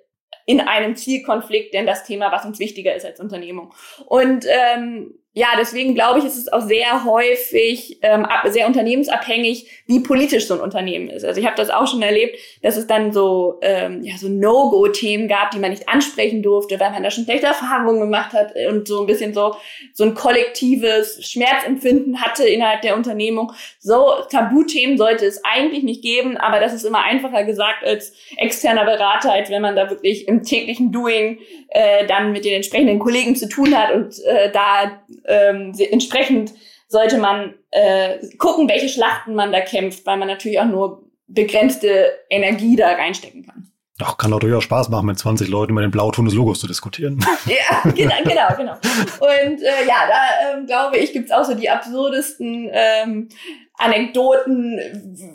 in einem Zielkonflikt denn das Thema, was uns wichtiger ist als Unternehmung. Und ähm, ja, deswegen glaube ich, ist es auch sehr häufig ähm, sehr unternehmensabhängig, wie politisch so ein Unternehmen ist. Also ich habe das auch schon erlebt, dass es dann so ähm, ja so No-Go-Themen gab, die man nicht ansprechen durfte, weil man da schon schlechte Erfahrungen gemacht hat und so ein bisschen so so ein kollektives Schmerzempfinden hatte innerhalb der Unternehmung. So Tabuthemen sollte es eigentlich nicht geben, aber das ist immer einfacher gesagt als externer Berater, als wenn man da wirklich im täglichen Doing äh, dann mit den entsprechenden Kollegen zu tun hat und äh, da ähm, entsprechend sollte man äh, gucken, welche Schlachten man da kämpft, weil man natürlich auch nur begrenzte Energie da reinstecken kann. Ach, kann doch durchaus Spaß machen, mit 20 Leuten über den Blauton des Logos zu diskutieren. ja, genau, genau, genau. Und äh, ja, da ähm, glaube ich, gibt's auch so die absurdesten ähm, Anekdoten,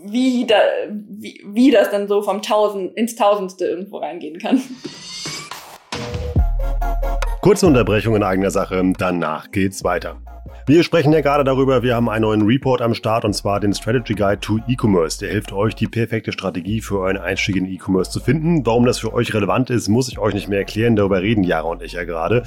wie, da, wie, wie das dann so vom Tausend ins Tausendste irgendwo reingehen kann. Kurze Unterbrechung in eigener Sache, danach geht's weiter. Wir sprechen ja gerade darüber, wir haben einen neuen Report am Start und zwar den Strategy Guide to E-Commerce. Der hilft euch, die perfekte Strategie für euren Einstieg in E-Commerce zu finden. Warum das für euch relevant ist, muss ich euch nicht mehr erklären. Darüber reden Jara und ich ja gerade.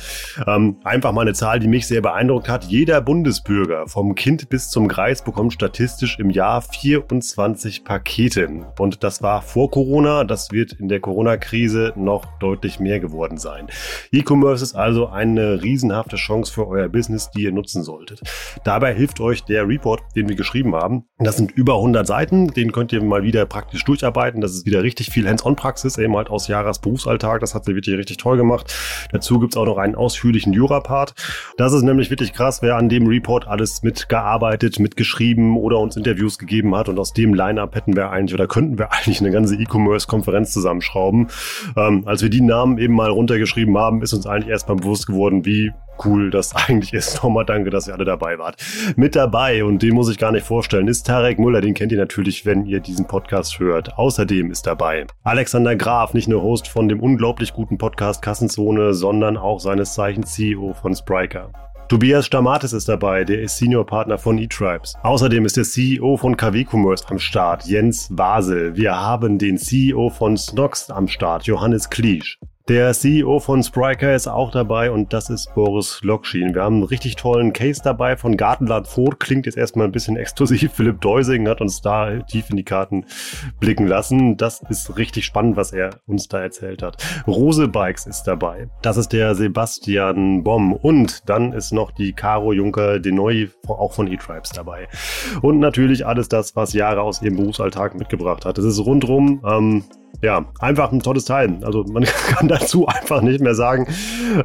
Ähm, einfach mal eine Zahl, die mich sehr beeindruckt hat. Jeder Bundesbürger, vom Kind bis zum Greis, bekommt statistisch im Jahr 24 Pakete. Und das war vor Corona. Das wird in der Corona-Krise noch deutlich mehr geworden sein. E-Commerce ist also eine riesenhafte Chance für euer Business, die ihr nutzen sollt solltet. Dabei hilft euch der Report, den wir geschrieben haben. Das sind über 100 Seiten, den könnt ihr mal wieder praktisch durcharbeiten. Das ist wieder richtig viel Hands-on-Praxis, eben halt aus Jahres Berufsalltag. Das hat sie wirklich richtig toll gemacht. Dazu gibt es auch noch einen ausführlichen Jura-Part. Das ist nämlich wirklich krass, wer an dem Report alles mitgearbeitet, mitgeschrieben oder uns Interviews gegeben hat. Und aus dem Line-Up hätten wir eigentlich oder könnten wir eigentlich eine ganze E-Commerce-Konferenz zusammenschrauben. Ähm, als wir die Namen eben mal runtergeschrieben haben, ist uns eigentlich erstmal bewusst geworden, wie cool das eigentlich ist. Nochmal danke, dass ihr alle dabei wart. Mit dabei, und den muss ich gar nicht vorstellen, ist Tarek Müller. Den kennt ihr natürlich, wenn ihr diesen Podcast hört. Außerdem ist dabei Alexander Graf, nicht nur Host von dem unglaublich guten Podcast Kassenzone, sondern auch seines Zeichens CEO von Spriker. Tobias Stamatis ist dabei, der ist Senior-Partner von eTribes. Außerdem ist der CEO von KW Commerce am Start, Jens Wasel. Wir haben den CEO von Snox am Start, Johannes Kliesch. Der CEO von Spriker ist auch dabei und das ist Boris Lokschin. Wir haben einen richtig tollen Case dabei von Gartenland Furt. Klingt jetzt erstmal ein bisschen exklusiv. Philipp Deusing hat uns da tief in die Karten blicken lassen. Das ist richtig spannend, was er uns da erzählt hat. Rose Bikes ist dabei. Das ist der Sebastian Bomm. Und dann ist noch die Caro Juncker Denoy, auch von E-Tribes dabei. Und natürlich alles das, was Jahre aus ihrem Berufsalltag mitgebracht hat. Es ist rundrum ähm, ja, einfach ein tolles Teil. Also man kann dazu einfach nicht mehr sagen.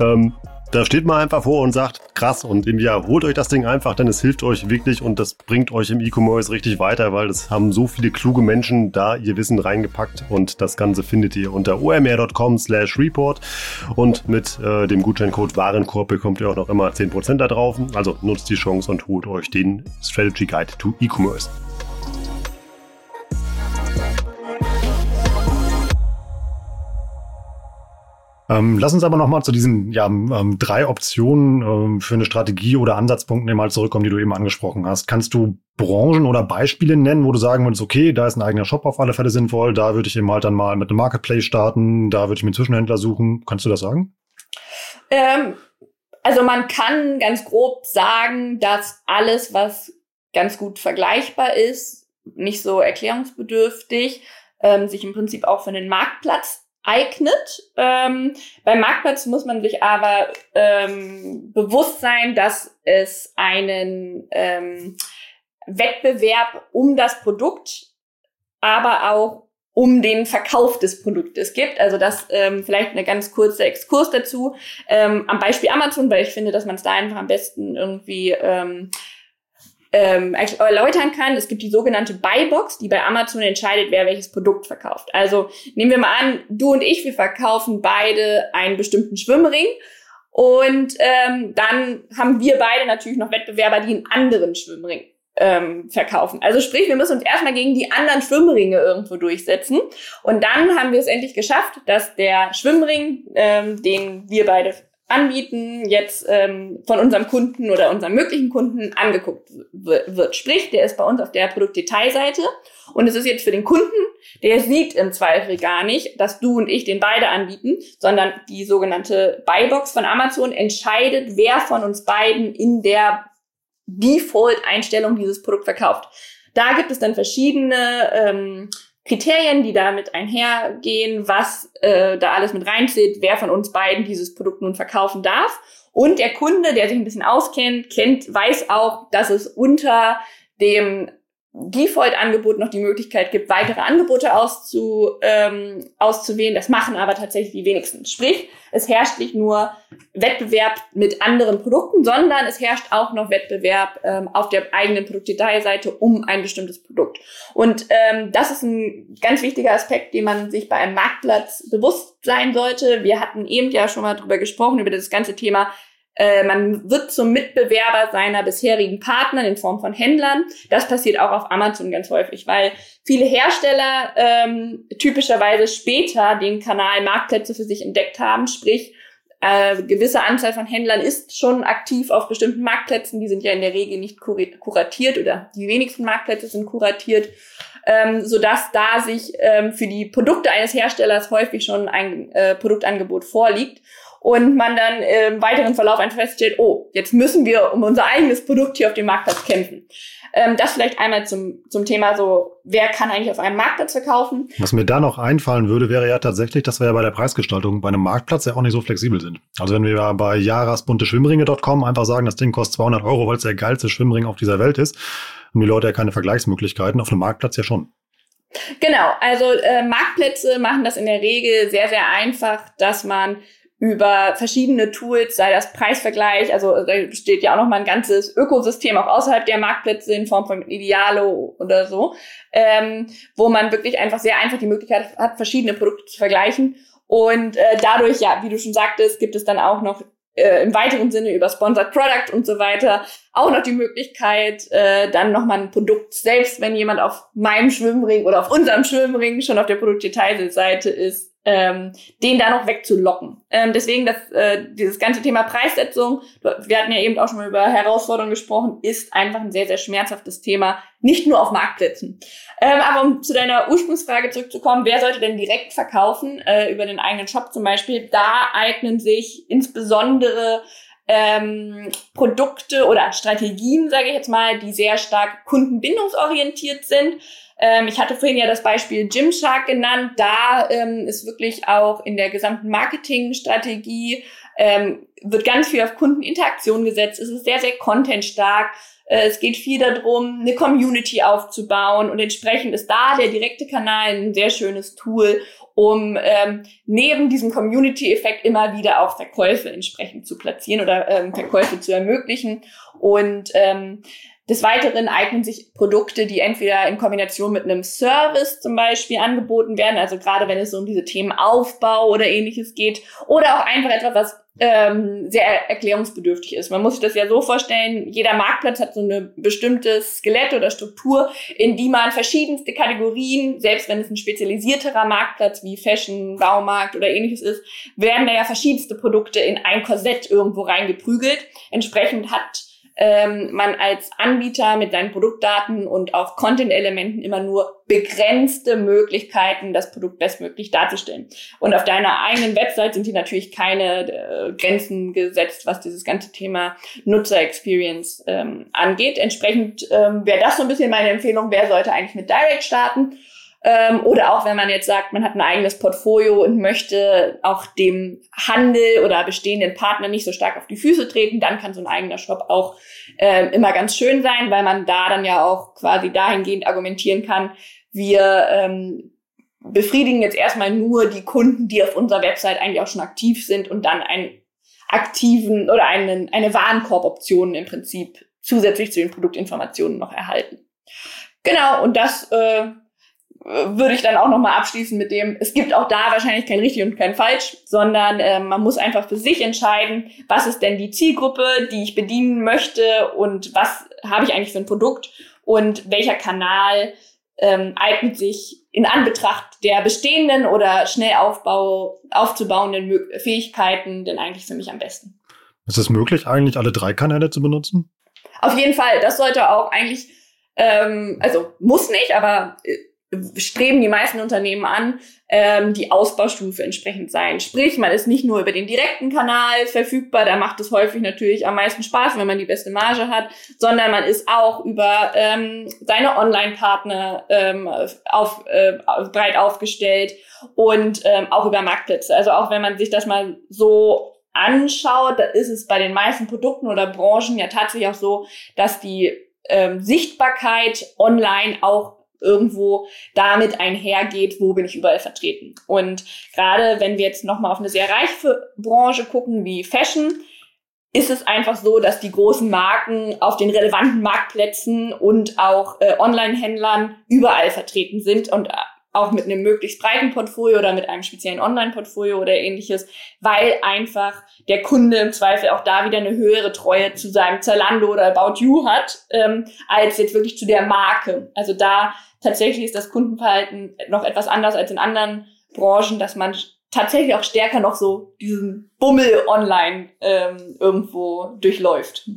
Ähm, da steht man einfach vor und sagt, krass, und ja, holt euch das Ding einfach, denn es hilft euch wirklich und das bringt euch im E-Commerce richtig weiter, weil es haben so viele kluge Menschen da ihr Wissen reingepackt und das Ganze findet ihr unter omr.com slash report und mit äh, dem Gutscheincode Warenkorb bekommt ihr auch noch immer 10% da drauf. Also nutzt die Chance und holt euch den Strategy Guide to E-Commerce. Ähm, lass uns aber noch mal zu diesen ja, ähm, drei Optionen ähm, für eine Strategie oder Ansatzpunkte mal zurückkommen, die du eben angesprochen hast. Kannst du Branchen oder Beispiele nennen, wo du sagen würdest, okay, da ist ein eigener Shop auf alle Fälle sinnvoll, da würde ich eben halt dann mal mit einem Marketplace starten, da würde ich mir einen Zwischenhändler suchen. Kannst du das sagen? Ähm, also man kann ganz grob sagen, dass alles, was ganz gut vergleichbar ist, nicht so erklärungsbedürftig, ähm, sich im Prinzip auch für einen Marktplatz eignet. Ähm, beim Marktplatz muss man sich aber ähm, bewusst sein, dass es einen ähm, Wettbewerb um das Produkt, aber auch um den Verkauf des Produktes gibt. Also das ähm, vielleicht eine ganz kurze Exkurs dazu. Ähm, am Beispiel Amazon, weil ich finde, dass man es da einfach am besten irgendwie ähm, ähm, erläutern kann. Es gibt die sogenannte Buybox, die bei Amazon entscheidet, wer welches Produkt verkauft. Also nehmen wir mal an, du und ich, wir verkaufen beide einen bestimmten Schwimmring. Und ähm, dann haben wir beide natürlich noch Wettbewerber, die einen anderen Schwimmring ähm, verkaufen. Also sprich, wir müssen uns erstmal gegen die anderen Schwimmringe irgendwo durchsetzen. Und dann haben wir es endlich geschafft, dass der Schwimmring, ähm, den wir beide anbieten, jetzt ähm, von unserem Kunden oder unserem möglichen Kunden angeguckt wird. Sprich, der ist bei uns auf der Produktdetailseite und es ist jetzt für den Kunden, der sieht im Zweifel gar nicht, dass du und ich den beide anbieten, sondern die sogenannte Buybox von Amazon entscheidet, wer von uns beiden in der Default-Einstellung dieses Produkt verkauft. Da gibt es dann verschiedene ähm, Kriterien, die damit einhergehen, was äh, da alles mit reinzählt, wer von uns beiden dieses Produkt nun verkaufen darf. Und der Kunde, der sich ein bisschen auskennt, kennt, weiß auch, dass es unter dem Default-Angebot noch die Möglichkeit gibt, weitere Angebote auszu, ähm, auszuwählen. Das machen aber tatsächlich die wenigsten. Sprich, es herrscht nicht nur Wettbewerb mit anderen Produkten, sondern es herrscht auch noch Wettbewerb ähm, auf der eigenen Produktdetailseite um ein bestimmtes Produkt. Und ähm, das ist ein ganz wichtiger Aspekt, den man sich bei einem Marktplatz bewusst sein sollte. Wir hatten eben ja schon mal drüber gesprochen, über das ganze Thema äh, man wird zum Mitbewerber seiner bisherigen Partner in Form von Händlern. Das passiert auch auf Amazon ganz häufig, weil viele Hersteller ähm, typischerweise später den Kanal Marktplätze für sich entdeckt haben, sprich äh, gewisse Anzahl von Händlern ist schon aktiv auf bestimmten Marktplätzen. Die sind ja in der Regel nicht kuratiert oder die wenigsten Marktplätze sind kuratiert, ähm, sodass da sich ähm, für die Produkte eines Herstellers häufig schon ein äh, Produktangebot vorliegt und man dann im weiteren Verlauf einfach feststellt, oh, jetzt müssen wir um unser eigenes Produkt hier auf dem Marktplatz kämpfen. Ähm, das vielleicht einmal zum, zum Thema so, wer kann eigentlich auf einem Marktplatz verkaufen? Was mir da noch einfallen würde, wäre ja tatsächlich, dass wir ja bei der Preisgestaltung bei einem Marktplatz ja auch nicht so flexibel sind. Also wenn wir bei jarasbunteschwimmringe.com einfach sagen, das Ding kostet 200 Euro, weil es der geilste Schwimmring auf dieser Welt ist, haben die Leute ja keine Vergleichsmöglichkeiten, auf einem Marktplatz ja schon. Genau, also äh, Marktplätze machen das in der Regel sehr, sehr einfach, dass man über verschiedene Tools, sei das Preisvergleich, also da besteht ja auch noch mal ein ganzes Ökosystem auch außerhalb der Marktplätze in Form von Idealo oder so, ähm, wo man wirklich einfach sehr einfach die Möglichkeit hat, verschiedene Produkte zu vergleichen. Und äh, dadurch, ja, wie du schon sagtest, gibt es dann auch noch äh, im weiteren Sinne über Sponsored Product und so weiter auch noch die Möglichkeit, äh, dann nochmal ein Produkt, selbst wenn jemand auf meinem Schwimmring oder auf unserem Schwimmring schon auf der Produktdetailseite ist, ähm, den da noch wegzulocken. Ähm, deswegen das, äh, dieses ganze Thema Preissetzung, wir hatten ja eben auch schon mal über Herausforderungen gesprochen, ist einfach ein sehr, sehr schmerzhaftes Thema, nicht nur auf Marktplätzen. Ähm, aber um zu deiner Ursprungsfrage zurückzukommen, wer sollte denn direkt verkaufen, äh, über den eigenen Shop zum Beispiel, da eignen sich insbesondere ähm, Produkte oder Strategien, sage ich jetzt mal, die sehr stark kundenbindungsorientiert sind. Ähm, ich hatte vorhin ja das Beispiel Gymshark genannt. Da ähm, ist wirklich auch in der gesamten Marketingstrategie ähm, wird ganz viel auf Kundeninteraktion gesetzt. Es ist sehr, sehr contentstark. Äh, es geht viel darum, eine Community aufzubauen und entsprechend ist da der direkte Kanal ein sehr schönes Tool, um ähm, neben diesem Community-Effekt immer wieder auch Verkäufe entsprechend zu platzieren oder ähm, Verkäufe zu ermöglichen. Und ähm, des Weiteren eignen sich Produkte, die entweder in Kombination mit einem Service zum Beispiel angeboten werden, also gerade wenn es so um diese Themen Aufbau oder ähnliches geht, oder auch einfach etwas, was ähm, sehr erklärungsbedürftig ist. Man muss sich das ja so vorstellen, jeder Marktplatz hat so eine bestimmte Skelett oder Struktur, in die man verschiedenste Kategorien, selbst wenn es ein spezialisierterer Marktplatz wie Fashion, Baumarkt oder ähnliches ist, werden da ja verschiedenste Produkte in ein Korsett irgendwo reingeprügelt. Entsprechend hat ähm, man als Anbieter mit seinen Produktdaten und auch Content-Elementen immer nur begrenzte Möglichkeiten, das Produkt bestmöglich darzustellen. Und auf deiner eigenen Website sind hier natürlich keine äh, Grenzen gesetzt, was dieses ganze Thema Nutzer-Experience ähm, angeht. Entsprechend ähm, wäre das so ein bisschen meine Empfehlung, wer sollte eigentlich mit Direct starten ähm, oder auch wenn man jetzt sagt, man hat ein eigenes Portfolio und möchte auch dem Handel oder bestehenden Partner nicht so stark auf die Füße treten, dann kann so ein eigener Shop auch äh, immer ganz schön sein, weil man da dann ja auch quasi dahingehend argumentieren kann, wir ähm, befriedigen jetzt erstmal nur die Kunden, die auf unserer Website eigentlich auch schon aktiv sind und dann einen aktiven oder einen, eine Warenkorboption im Prinzip zusätzlich zu den Produktinformationen noch erhalten. Genau, und das äh, würde ich dann auch nochmal abschließen mit dem, es gibt auch da wahrscheinlich kein richtig und kein falsch, sondern äh, man muss einfach für sich entscheiden, was ist denn die Zielgruppe, die ich bedienen möchte und was habe ich eigentlich für ein Produkt und welcher Kanal ähm, eignet sich in Anbetracht der bestehenden oder schnell Aufbau, aufzubauenden Fähigkeiten denn eigentlich für mich am besten. Ist es möglich, eigentlich alle drei Kanäle zu benutzen? Auf jeden Fall. Das sollte auch eigentlich, ähm, also muss nicht, aber äh, streben die meisten Unternehmen an, ähm, die Ausbaustufe entsprechend sein. Sprich, man ist nicht nur über den direkten Kanal verfügbar, da macht es häufig natürlich am meisten Spaß, wenn man die beste Marge hat, sondern man ist auch über ähm, seine Online-Partner ähm, auf, äh, breit aufgestellt und ähm, auch über Marktplätze. Also auch wenn man sich das mal so anschaut, da ist es bei den meisten Produkten oder Branchen ja tatsächlich auch so, dass die ähm, Sichtbarkeit online auch irgendwo damit einhergeht, wo bin ich überall vertreten. Und gerade wenn wir jetzt nochmal auf eine sehr reiche Branche gucken wie Fashion, ist es einfach so, dass die großen Marken auf den relevanten Marktplätzen und auch äh, Online-Händlern überall vertreten sind und auch mit einem möglichst breiten Portfolio oder mit einem speziellen Online-Portfolio oder ähnliches, weil einfach der Kunde im Zweifel auch da wieder eine höhere Treue zu seinem Zalando oder About You hat, ähm, als jetzt wirklich zu der Marke. Also da tatsächlich ist das Kundenverhalten noch etwas anders als in anderen Branchen, dass man tatsächlich auch stärker noch so diesen Bummel online ähm, irgendwo durchläuft.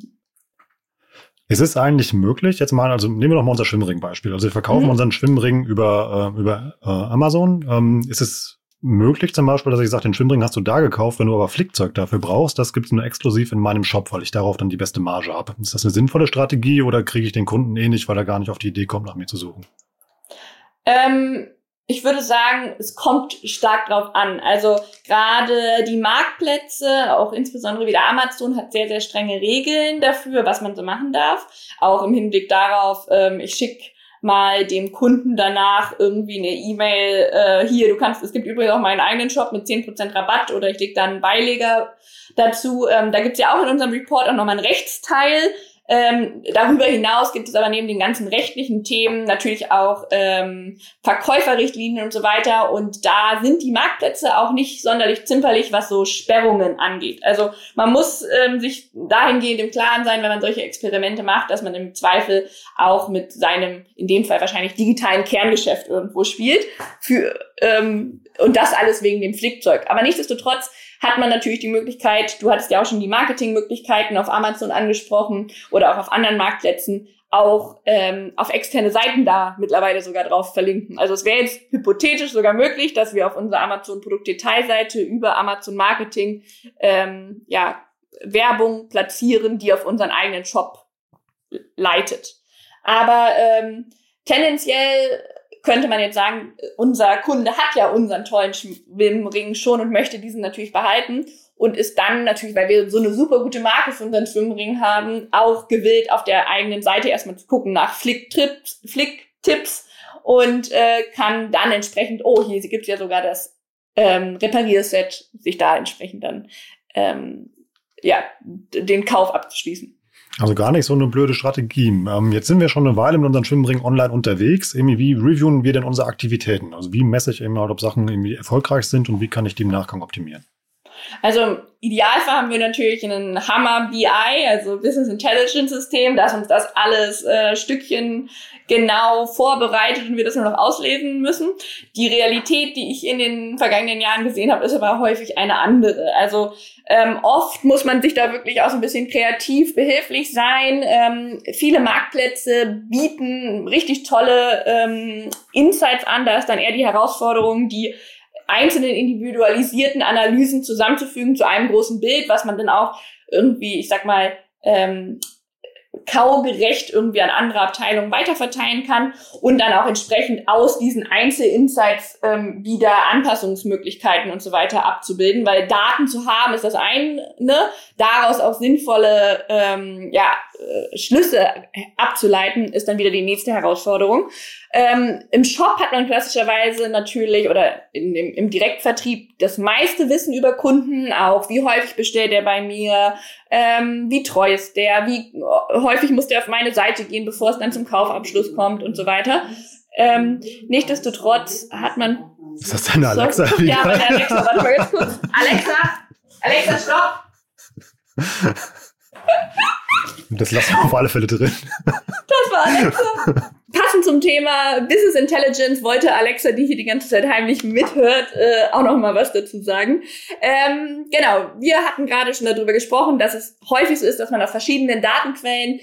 Ist es eigentlich möglich, jetzt mal, also nehmen wir doch mal unser Schwimmring-Beispiel. Also wir verkaufen mhm. unseren Schwimmring über, äh, über äh, Amazon. Ähm, ist es möglich zum Beispiel, dass ich sage, den Schwimmring hast du da gekauft, wenn du aber Flickzeug dafür brauchst, das gibt es nur exklusiv in meinem Shop, weil ich darauf dann die beste Marge habe. Ist das eine sinnvolle Strategie oder kriege ich den Kunden eh nicht, weil er gar nicht auf die Idee kommt, nach mir zu suchen? Ähm, ich würde sagen, es kommt stark drauf an. Also gerade die Marktplätze, auch insbesondere wieder Amazon, hat sehr, sehr strenge Regeln dafür, was man so machen darf. Auch im Hinblick darauf, ähm, ich schicke mal dem Kunden danach irgendwie eine E-Mail, äh, hier, du kannst, es gibt übrigens auch meinen eigenen Shop mit 10% Rabatt oder ich leg dann einen Beileger dazu. Ähm, da gibt's ja auch in unserem Report auch nochmal einen Rechtsteil, ähm, darüber hinaus gibt es aber neben den ganzen rechtlichen Themen natürlich auch ähm, Verkäuferrichtlinien und so weiter. Und da sind die Marktplätze auch nicht sonderlich zimperlich, was so Sperrungen angeht. Also man muss ähm, sich dahingehend im Klaren sein, wenn man solche Experimente macht, dass man im Zweifel auch mit seinem, in dem Fall wahrscheinlich digitalen Kerngeschäft irgendwo spielt. Für, ähm, und das alles wegen dem Flickzeug. Aber nichtsdestotrotz hat man natürlich die Möglichkeit, du hattest ja auch schon die Marketingmöglichkeiten auf Amazon angesprochen oder auch auf anderen Marktplätzen, auch ähm, auf externe Seiten da mittlerweile sogar drauf verlinken. Also es wäre jetzt hypothetisch sogar möglich, dass wir auf unserer Amazon Produktdetailseite über Amazon Marketing ähm, ja, Werbung platzieren, die auf unseren eigenen Shop leitet. Aber ähm, tendenziell könnte man jetzt sagen, unser Kunde hat ja unseren tollen Schwimmring schon und möchte diesen natürlich behalten und ist dann natürlich, weil wir so eine super gute Marke für unseren Schwimmring haben, auch gewillt, auf der eigenen Seite erstmal zu gucken nach Flick-Tipps Flick und äh, kann dann entsprechend, oh, hier gibt es ja sogar das ähm, Reparierset, sich da entsprechend dann ähm, ja, den Kauf abzuschließen. Also gar nicht so eine blöde Strategie. Ähm, jetzt sind wir schon eine Weile mit unseren Schwimmring online unterwegs. Irgendwie, wie reviewen wir denn unsere Aktivitäten? Also wie messe ich eben halt, ob Sachen irgendwie erfolgreich sind und wie kann ich die im Nachgang optimieren? Also im Idealfall haben wir natürlich einen Hammer BI, also Business Intelligence System, das uns das alles äh, Stückchen genau vorbereitet und wir das nur noch auslesen müssen. Die Realität, die ich in den vergangenen Jahren gesehen habe, ist aber häufig eine andere. Also ähm, oft muss man sich da wirklich auch so ein bisschen kreativ behilflich sein. Ähm, viele Marktplätze bieten richtig tolle ähm, Insights an. Da ist dann eher die Herausforderung, die einzelnen individualisierten Analysen zusammenzufügen zu einem großen Bild, was man dann auch irgendwie, ich sag mal, ähm, kaugerecht irgendwie an andere Abteilungen weiterverteilen kann und dann auch entsprechend aus diesen Einzelinsights ähm, wieder Anpassungsmöglichkeiten und so weiter abzubilden, weil Daten zu haben ist das eine, daraus auch sinnvolle ähm, ja, äh, Schlüsse abzuleiten ist dann wieder die nächste Herausforderung. Ähm, Im Shop hat man klassischerweise natürlich oder in dem, im Direktvertrieb das meiste Wissen über Kunden, auch wie häufig bestellt er bei mir, ähm, wie treu ist der, wie häufig muss der auf meine Seite gehen, bevor es dann zum Kaufabschluss kommt und so weiter. Ähm, nichtsdestotrotz hat man. Ist das deine Alexa? So, ja, meine Alexa, warte mal ganz kurz. Alexa, Alexa, stopp! Das lassen wir auf alle Fälle drin. Das war Alexa. Passend zum Thema Business Intelligence wollte Alexa, die hier die ganze Zeit heimlich mithört, äh, auch noch mal was dazu sagen. Ähm, genau, wir hatten gerade schon darüber gesprochen, dass es häufig so ist, dass man aus verschiedenen Datenquellen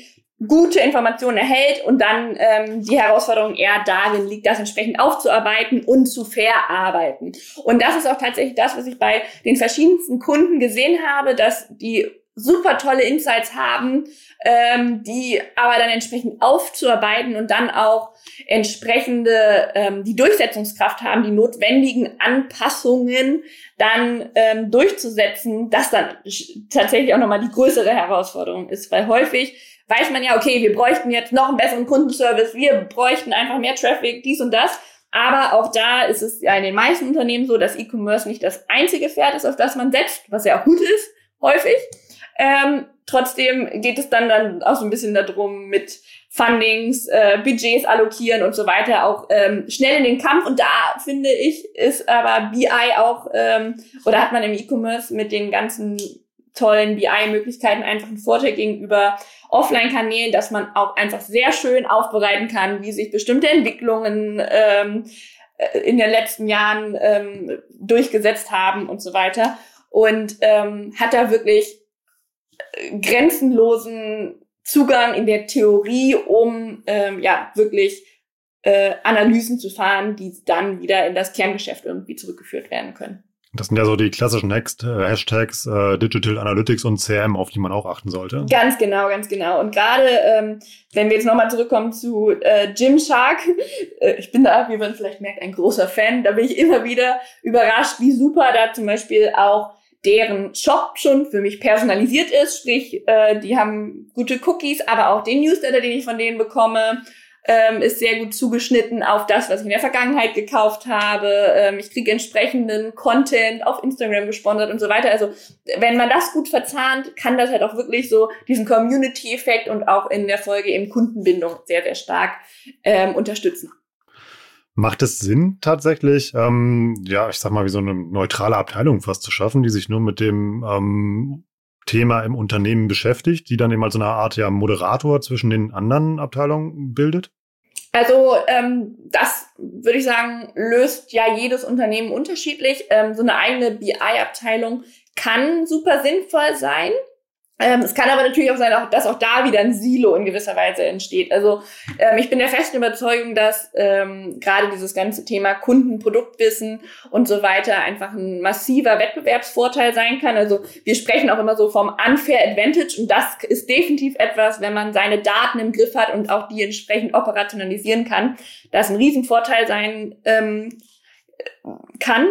gute Informationen erhält und dann ähm, die Herausforderung eher darin liegt, das entsprechend aufzuarbeiten und zu verarbeiten. Und das ist auch tatsächlich das, was ich bei den verschiedensten Kunden gesehen habe, dass die super tolle Insights haben, ähm, die aber dann entsprechend aufzuarbeiten und dann auch entsprechende ähm, die Durchsetzungskraft haben, die notwendigen Anpassungen dann ähm, durchzusetzen, das dann tatsächlich auch nochmal die größere Herausforderung ist, weil häufig weiß man ja, okay, wir bräuchten jetzt noch einen besseren Kundenservice, wir bräuchten einfach mehr Traffic, dies und das. Aber auch da ist es ja in den meisten Unternehmen so, dass E-Commerce nicht das einzige Pferd ist, auf das man setzt, was ja auch gut ist, häufig. Ähm, trotzdem geht es dann, dann auch so ein bisschen darum, mit Fundings, äh, Budgets allokieren und so weiter auch ähm, schnell in den Kampf. Und da finde ich, ist aber BI auch, ähm, oder hat man im E-Commerce mit den ganzen tollen BI-Möglichkeiten einfach einen Vorteil gegenüber Offline-Kanälen, dass man auch einfach sehr schön aufbereiten kann, wie sich bestimmte Entwicklungen ähm, äh, in den letzten Jahren ähm, durchgesetzt haben und so weiter. Und ähm, hat da wirklich grenzenlosen Zugang in der Theorie, um ähm, ja wirklich äh, Analysen zu fahren, die dann wieder in das Kerngeschäft irgendwie zurückgeführt werden können. Das sind ja so die klassischen Next, äh, Hashtags, äh, Digital Analytics und CRM, auf die man auch achten sollte. Ganz genau, ganz genau. Und gerade, ähm, wenn wir jetzt nochmal zurückkommen zu äh, Gymshark, äh, ich bin da, wie man vielleicht merkt, ein großer Fan. Da bin ich immer wieder überrascht, wie super da zum Beispiel auch deren Shop schon für mich personalisiert ist, sprich, äh, die haben gute Cookies, aber auch den Newsletter, den ich von denen bekomme, ähm, ist sehr gut zugeschnitten auf das, was ich in der Vergangenheit gekauft habe. Ähm, ich kriege entsprechenden Content auf Instagram gesponsert und so weiter. Also wenn man das gut verzahnt, kann das halt auch wirklich so diesen Community-Effekt und auch in der Folge eben Kundenbindung sehr, sehr stark ähm, unterstützen. Macht es Sinn, tatsächlich, ähm, ja, ich sag mal, wie so eine neutrale Abteilung fast zu schaffen, die sich nur mit dem ähm, Thema im Unternehmen beschäftigt, die dann eben als so eine Art ja, Moderator zwischen den anderen Abteilungen bildet? Also ähm, das würde ich sagen, löst ja jedes Unternehmen unterschiedlich. Ähm, so eine eigene BI-Abteilung kann super sinnvoll sein. Ähm, es kann aber natürlich auch sein, auch, dass auch da wieder ein Silo in gewisser Weise entsteht. Also ähm, ich bin der festen Überzeugung, dass ähm, gerade dieses ganze Thema Kunden, Produktwissen und so weiter einfach ein massiver Wettbewerbsvorteil sein kann. Also wir sprechen auch immer so vom Unfair Advantage und das ist definitiv etwas, wenn man seine Daten im Griff hat und auch die entsprechend operationalisieren kann, das ein Riesenvorteil sein ähm, kann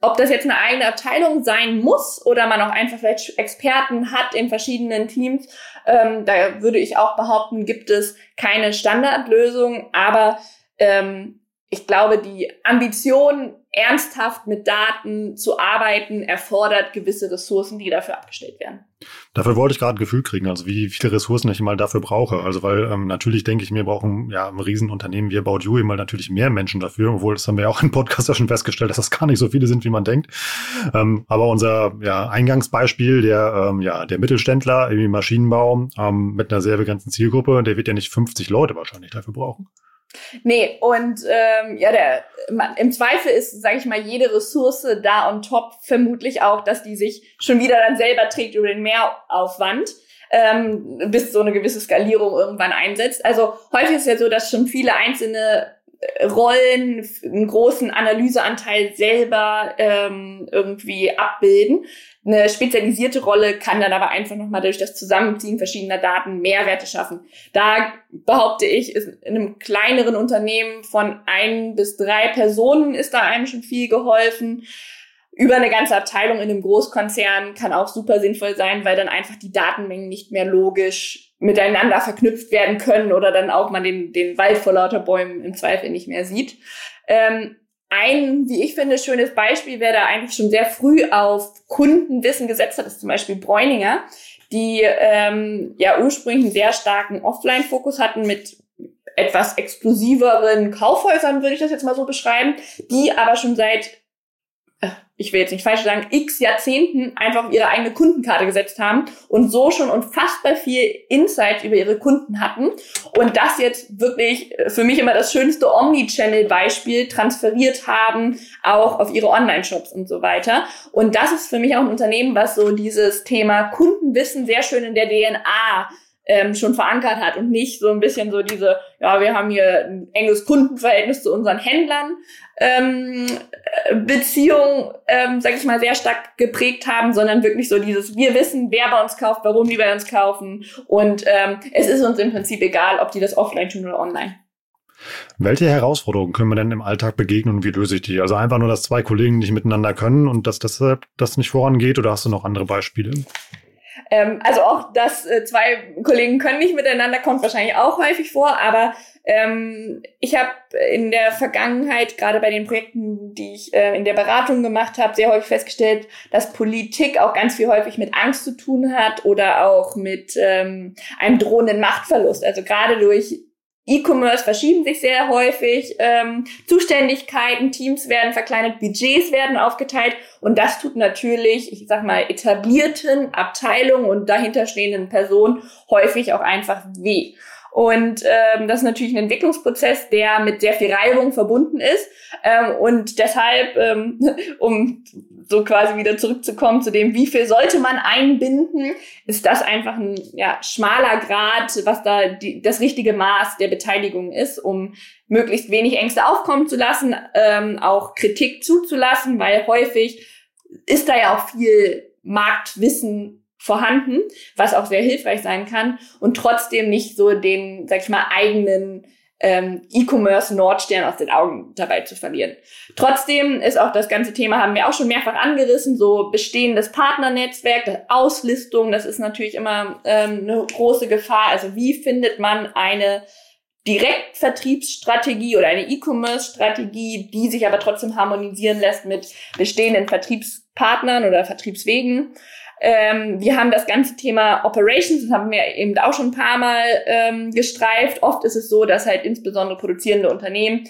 ob das jetzt eine eigene Abteilung sein muss oder man auch einfach vielleicht Experten hat in verschiedenen Teams, ähm, da würde ich auch behaupten, gibt es keine Standardlösung. Aber ähm, ich glaube, die Ambition ernsthaft mit Daten zu arbeiten, erfordert gewisse Ressourcen, die dafür abgestellt werden. Dafür wollte ich gerade ein Gefühl kriegen, also wie viele Ressourcen ich mal dafür brauche. Also weil ähm, natürlich denke ich, wir brauchen ja ein Riesenunternehmen wie About You mal natürlich mehr Menschen dafür, obwohl das haben wir ja auch im Podcast ja schon festgestellt, dass das gar nicht so viele sind, wie man denkt. Ähm, aber unser ja, Eingangsbeispiel, der ähm, ja der Mittelständler im Maschinenbau ähm, mit einer sehr begrenzten Zielgruppe, der wird ja nicht 50 Leute wahrscheinlich dafür brauchen. Nee, und ähm, ja, der, man, im Zweifel ist, sage ich mal, jede Ressource da on top vermutlich auch, dass die sich schon wieder dann selber trägt über den Mehraufwand, ähm, bis so eine gewisse Skalierung irgendwann einsetzt. Also häufig ist es ja so, dass schon viele einzelne äh, Rollen einen großen Analyseanteil selber ähm, irgendwie abbilden. Eine spezialisierte Rolle kann dann aber einfach nochmal durch das Zusammenziehen verschiedener Daten Mehrwerte schaffen. Da behaupte ich, ist in einem kleineren Unternehmen von ein bis drei Personen ist da einem schon viel geholfen. Über eine ganze Abteilung in einem Großkonzern kann auch super sinnvoll sein, weil dann einfach die Datenmengen nicht mehr logisch miteinander verknüpft werden können oder dann auch man den, den Wald vor lauter Bäumen im Zweifel nicht mehr sieht. Ähm, ein, wie ich finde, schönes Beispiel, wer da eigentlich schon sehr früh auf Kundenwissen gesetzt hat, ist zum Beispiel Bräuninger, die ähm, ja ursprünglich einen sehr starken Offline-Fokus hatten mit etwas exklusiveren Kaufhäusern, würde ich das jetzt mal so beschreiben, die aber schon seit ich will jetzt nicht falsch sagen, x Jahrzehnten einfach auf ihre eigene Kundenkarte gesetzt haben und so schon unfassbar viel Insight über ihre Kunden hatten und das jetzt wirklich äh, für mich immer das schönste Omni-Channel-Beispiel transferiert haben, auch auf ihre Online-Shops und so weiter. Und das ist für mich auch ein Unternehmen, was so dieses Thema Kundenwissen sehr schön in der DNA ähm, schon verankert hat und nicht so ein bisschen so diese, ja, wir haben hier ein enges Kundenverhältnis zu unseren Händlern, ähm, Beziehung, ähm, sag ich mal, sehr stark geprägt haben, sondern wirklich so dieses, wir wissen, wer bei uns kauft, warum die bei uns kaufen und ähm, es ist uns im Prinzip egal, ob die das offline tun oder online. Welche Herausforderungen können wir denn im Alltag begegnen und wie löse ich die? Also einfach nur, dass zwei Kollegen nicht miteinander können und dass deshalb das nicht vorangeht oder hast du noch andere Beispiele? Ähm, also auch, dass äh, zwei Kollegen können nicht miteinander, kommt wahrscheinlich auch häufig vor, aber ähm, ich habe in der Vergangenheit, gerade bei den Projekten, die ich äh, in der Beratung gemacht habe, sehr häufig festgestellt, dass Politik auch ganz viel häufig mit Angst zu tun hat oder auch mit ähm, einem drohenden Machtverlust. Also gerade durch E-Commerce verschieben sich sehr häufig, ähm, Zuständigkeiten, Teams werden verkleinert, Budgets werden aufgeteilt und das tut natürlich, ich sag mal, etablierten Abteilungen und dahinterstehenden Personen häufig auch einfach weh. Und ähm, das ist natürlich ein Entwicklungsprozess, der mit sehr viel Reibung verbunden ist. Ähm, und deshalb, ähm, um so quasi wieder zurückzukommen zu dem, wie viel sollte man einbinden, ist das einfach ein ja, schmaler Grad, was da die, das richtige Maß der Beteiligung ist, um möglichst wenig Ängste aufkommen zu lassen, ähm, auch Kritik zuzulassen, weil häufig ist da ja auch viel Marktwissen vorhanden, was auch sehr hilfreich sein kann und trotzdem nicht so den, sag ich mal, eigenen ähm, E-Commerce Nordstern aus den Augen dabei zu verlieren. Trotzdem ist auch das ganze Thema, haben wir auch schon mehrfach angerissen, so bestehendes Partnernetzwerk, Auslistung, das ist natürlich immer ähm, eine große Gefahr. Also wie findet man eine Direktvertriebsstrategie oder eine E-Commerce-Strategie, die sich aber trotzdem harmonisieren lässt mit bestehenden Vertriebspartnern oder Vertriebswegen. Ähm, wir haben das ganze Thema Operations, das haben wir eben auch schon ein paar Mal ähm, gestreift. Oft ist es so, dass halt insbesondere produzierende Unternehmen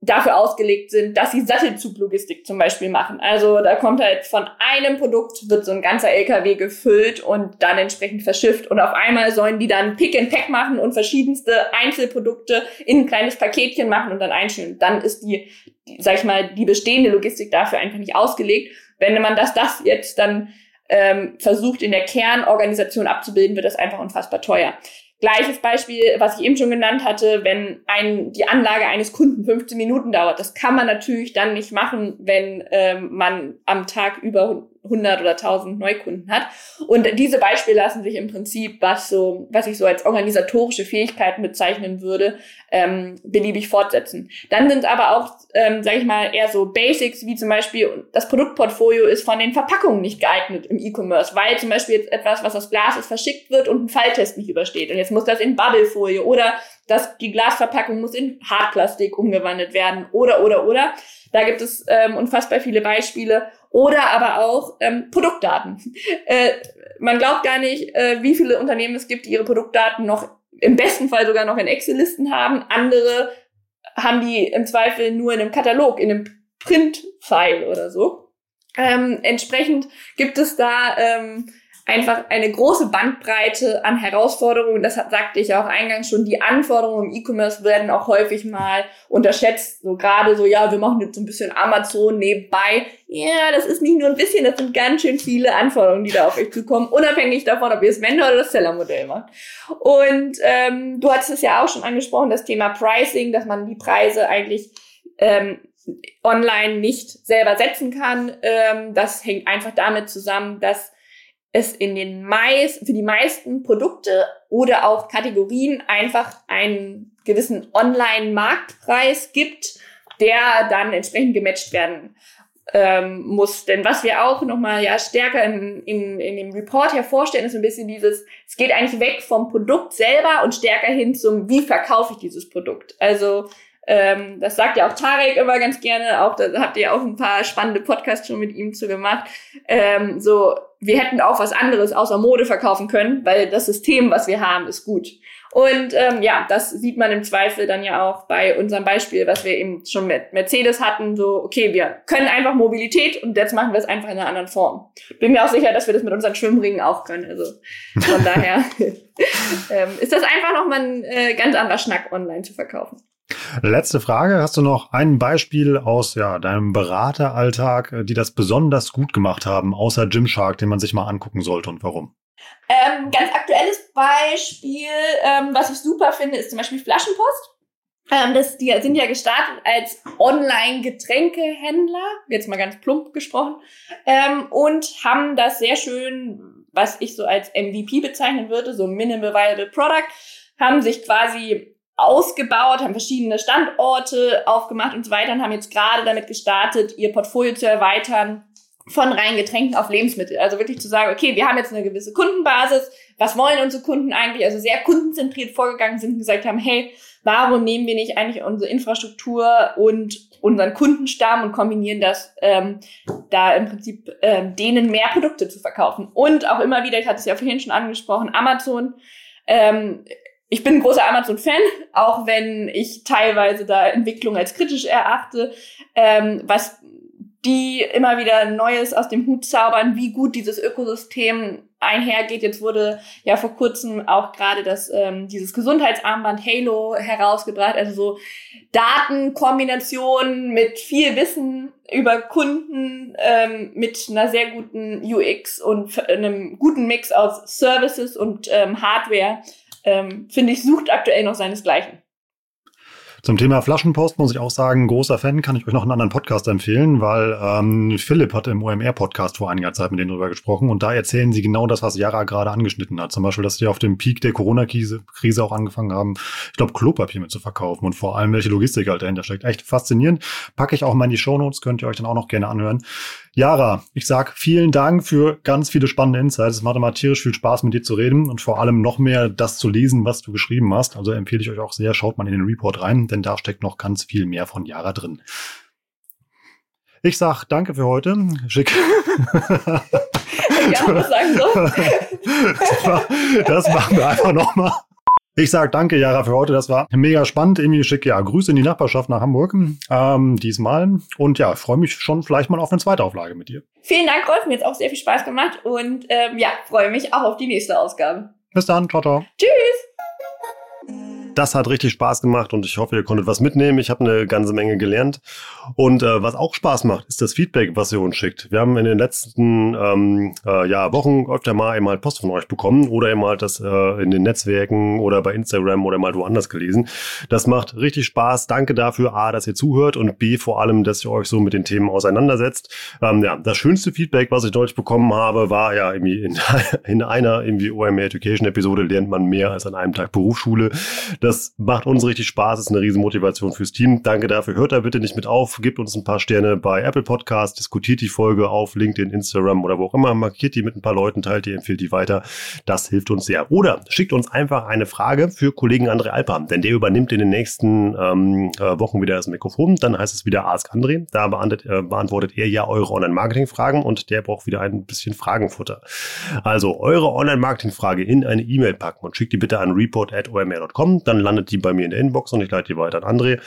dafür ausgelegt sind, dass sie Sattelzuglogistik zum Beispiel machen. Also da kommt halt von einem Produkt, wird so ein ganzer LKW gefüllt und dann entsprechend verschifft und auf einmal sollen die dann Pick and Pack machen und verschiedenste Einzelprodukte in ein kleines Paketchen machen und dann einstellen. Dann ist die, sag ich mal, die bestehende Logistik dafür einfach nicht ausgelegt. Wenn man das, das jetzt dann ähm, versucht in der Kernorganisation abzubilden, wird das einfach unfassbar teuer. Gleiches Beispiel, was ich eben schon genannt hatte, wenn ein, die Anlage eines Kunden 15 Minuten dauert. Das kann man natürlich dann nicht machen, wenn ähm, man am Tag über 100 oder 1000 Neukunden hat. Und diese Beispiele lassen sich im Prinzip, was so, was ich so als organisatorische Fähigkeiten bezeichnen würde, ähm, beliebig fortsetzen. Dann sind aber auch, ähm, sage ich mal, eher so Basics, wie zum Beispiel das Produktportfolio ist von den Verpackungen nicht geeignet im E-Commerce, weil zum Beispiel jetzt etwas, was aus Glas ist, verschickt wird und ein Falltest nicht übersteht. Und jetzt muss das in Bubblefolie oder das, die Glasverpackung muss in Hartplastik umgewandelt werden oder, oder, oder. Da gibt es ähm, unfassbar viele Beispiele. Oder aber auch ähm, Produktdaten. Äh, man glaubt gar nicht, äh, wie viele Unternehmen es gibt, die ihre Produktdaten noch im besten Fall sogar noch in Excel-Listen haben. Andere haben die im Zweifel nur in einem Katalog, in einem Print-File oder so. Ähm, entsprechend gibt es da ähm, einfach eine große Bandbreite an Herausforderungen. Das sagte ich auch eingangs schon. Die Anforderungen im E-Commerce werden auch häufig mal unterschätzt. So gerade so, ja, wir machen jetzt so ein bisschen Amazon nebenbei. Ja, das ist nicht nur ein bisschen, das sind ganz schön viele Anforderungen, die da auf euch zukommen, unabhängig davon, ob ihr das Vendor oder das Seller-Modell macht. Und ähm, du hattest es ja auch schon angesprochen, das Thema Pricing, dass man die Preise eigentlich ähm, online nicht selber setzen kann. Ähm, das hängt einfach damit zusammen, dass es in den meist, für die meisten Produkte oder auch Kategorien einfach einen gewissen Online-Marktpreis gibt, der dann entsprechend gematcht werden ähm, muss. Denn was wir auch nochmal ja stärker in, in, in dem Report hervorstellen, ist ein bisschen dieses, es geht eigentlich weg vom Produkt selber und stärker hin zum, wie verkaufe ich dieses Produkt. Also ähm, das sagt ja auch Tarek immer ganz gerne, auch da habt ihr auch ein paar spannende Podcasts schon mit ihm zu gemacht. Ähm, so, wir hätten auch was anderes außer Mode verkaufen können, weil das System, was wir haben, ist gut. Und ähm, ja, das sieht man im Zweifel dann ja auch bei unserem Beispiel, was wir eben schon mit Mercedes hatten. So, okay, wir können einfach Mobilität und jetzt machen wir es einfach in einer anderen Form. Bin mir auch sicher, dass wir das mit unseren Schwimmringen auch können. Also von daher ähm, ist das einfach nochmal ein äh, ganz anderer Schnack, online zu verkaufen. Letzte Frage. Hast du noch ein Beispiel aus ja, deinem Berateralltag, äh, die das besonders gut gemacht haben, außer Gymshark, den man sich mal angucken sollte und warum? Ähm, ganz aktuelles Beispiel, ähm, was ich super finde, ist zum Beispiel Flaschenpost. Ähm, das, die sind ja gestartet als Online-Getränkehändler, jetzt mal ganz plump gesprochen, ähm, und haben das sehr schön, was ich so als MVP bezeichnen würde, so Minimal Viable Product, haben sich quasi ausgebaut, haben verschiedene Standorte aufgemacht und so weiter und haben jetzt gerade damit gestartet, ihr Portfolio zu erweitern von rein Getränken auf Lebensmittel. Also wirklich zu sagen, okay, wir haben jetzt eine gewisse Kundenbasis, was wollen unsere Kunden eigentlich? Also sehr kundenzentriert vorgegangen sind und gesagt haben, hey, warum nehmen wir nicht eigentlich unsere Infrastruktur und unseren Kundenstamm und kombinieren das, ähm, da im Prinzip ähm, denen mehr Produkte zu verkaufen. Und auch immer wieder, ich hatte es ja vorhin schon angesprochen, Amazon ähm, ich bin ein großer Amazon-Fan, auch wenn ich teilweise da Entwicklung als kritisch erachte, ähm, was die immer wieder Neues aus dem Hut zaubern, wie gut dieses Ökosystem einhergeht. Jetzt wurde ja vor kurzem auch gerade das ähm, dieses Gesundheitsarmband Halo herausgebracht, also so Datenkombinationen mit viel Wissen über Kunden, ähm, mit einer sehr guten UX und einem guten Mix aus Services und ähm, Hardware ähm, finde ich, sucht aktuell noch seinesgleichen. Zum Thema Flaschenpost muss ich auch sagen, großer Fan, kann ich euch noch einen anderen Podcast empfehlen, weil ähm, Philipp hat im OMR-Podcast vor einiger Zeit mit denen drüber gesprochen und da erzählen sie genau das, was Yara gerade angeschnitten hat. Zum Beispiel, dass sie auf dem Peak der Corona-Krise Krise auch angefangen haben, ich glaube, Klopapier mit zu verkaufen und vor allem, welche Logistik halt dahinter steckt. Echt faszinierend. Packe ich auch mal in die Shownotes, könnt ihr euch dann auch noch gerne anhören. Yara, ich sag vielen Dank für ganz viele spannende Insights. Es macht immer tierisch viel Spaß, mit dir zu reden und vor allem noch mehr das zu lesen, was du geschrieben hast. Also empfehle ich euch auch sehr, schaut mal in den Report rein, denn da steckt noch ganz viel mehr von Yara drin. Ich sag danke für heute. Schick. ja, was sagen so? das machen wir einfach nochmal. Ich sage danke, Jara, für heute. Das war mega spannend. Irgendwie schicke ja Grüße in die Nachbarschaft nach Hamburg ähm, diesmal. Und ja, freue mich schon vielleicht mal auf eine zweite Auflage mit dir. Vielen Dank, Rolf. Mir hat auch sehr viel Spaß gemacht. Und ähm, ja, freue mich auch auf die nächste Ausgabe. Bis dann. Ciao, ciao. Tschüss. Das hat richtig Spaß gemacht und ich hoffe, ihr konntet was mitnehmen. Ich habe eine ganze Menge gelernt. Und äh, was auch Spaß macht, ist das Feedback, was ihr uns schickt. Wir haben in den letzten ähm, äh, ja, Wochen öfter mal eben halt Post von euch bekommen oder eben halt das äh, in den Netzwerken oder bei Instagram oder mal woanders gelesen. Das macht richtig Spaß. Danke dafür, A, dass ihr zuhört und B, vor allem, dass ihr euch so mit den Themen auseinandersetzt. Ähm, ja, das schönste Feedback, was ich deutlich bekommen habe, war ja irgendwie in, in einer irgendwie OMR Education Episode lernt man mehr als an einem Tag Berufsschule. Das macht uns richtig Spaß, ist eine riesen Motivation fürs Team. Danke dafür. Hört da bitte nicht mit auf, gebt uns ein paar Sterne bei Apple Podcast, diskutiert die Folge auf LinkedIn, Instagram oder wo auch immer, markiert die mit ein paar Leuten, teilt die, empfiehlt die weiter. Das hilft uns sehr. Oder schickt uns einfach eine Frage für Kollegen André Alper, denn der übernimmt in den nächsten ähm, äh, Wochen wieder das Mikrofon. Dann heißt es wieder Ask André. Da beantwortet, äh, beantwortet er ja eure Online-Marketing-Fragen und der braucht wieder ein bisschen Fragenfutter. Also eure Online-Marketing-Frage in eine E-Mail packen und schickt die bitte an report.omr.com. Dann landet die bei mir in der Inbox und ich leite die weiter an André.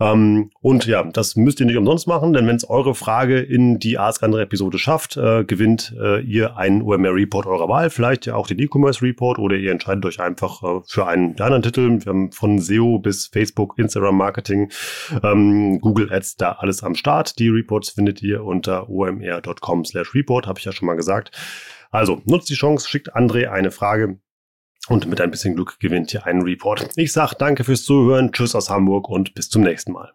Ähm, und ja, das müsst ihr nicht umsonst machen, denn wenn es eure Frage in die Ask Andre Episode schafft, äh, gewinnt äh, ihr einen OMR Report eurer Wahl, vielleicht ja auch den E-Commerce Report oder ihr entscheidet euch einfach äh, für einen der anderen Titel. Wir haben von SEO bis Facebook, Instagram Marketing, ähm, Google Ads da alles am Start. Die Reports findet ihr unter omr.com slash report, habe ich ja schon mal gesagt. Also nutzt die Chance, schickt André eine Frage und mit ein bisschen Glück gewinnt ihr einen Report. Ich sage danke fürs Zuhören, tschüss aus Hamburg und bis zum nächsten Mal.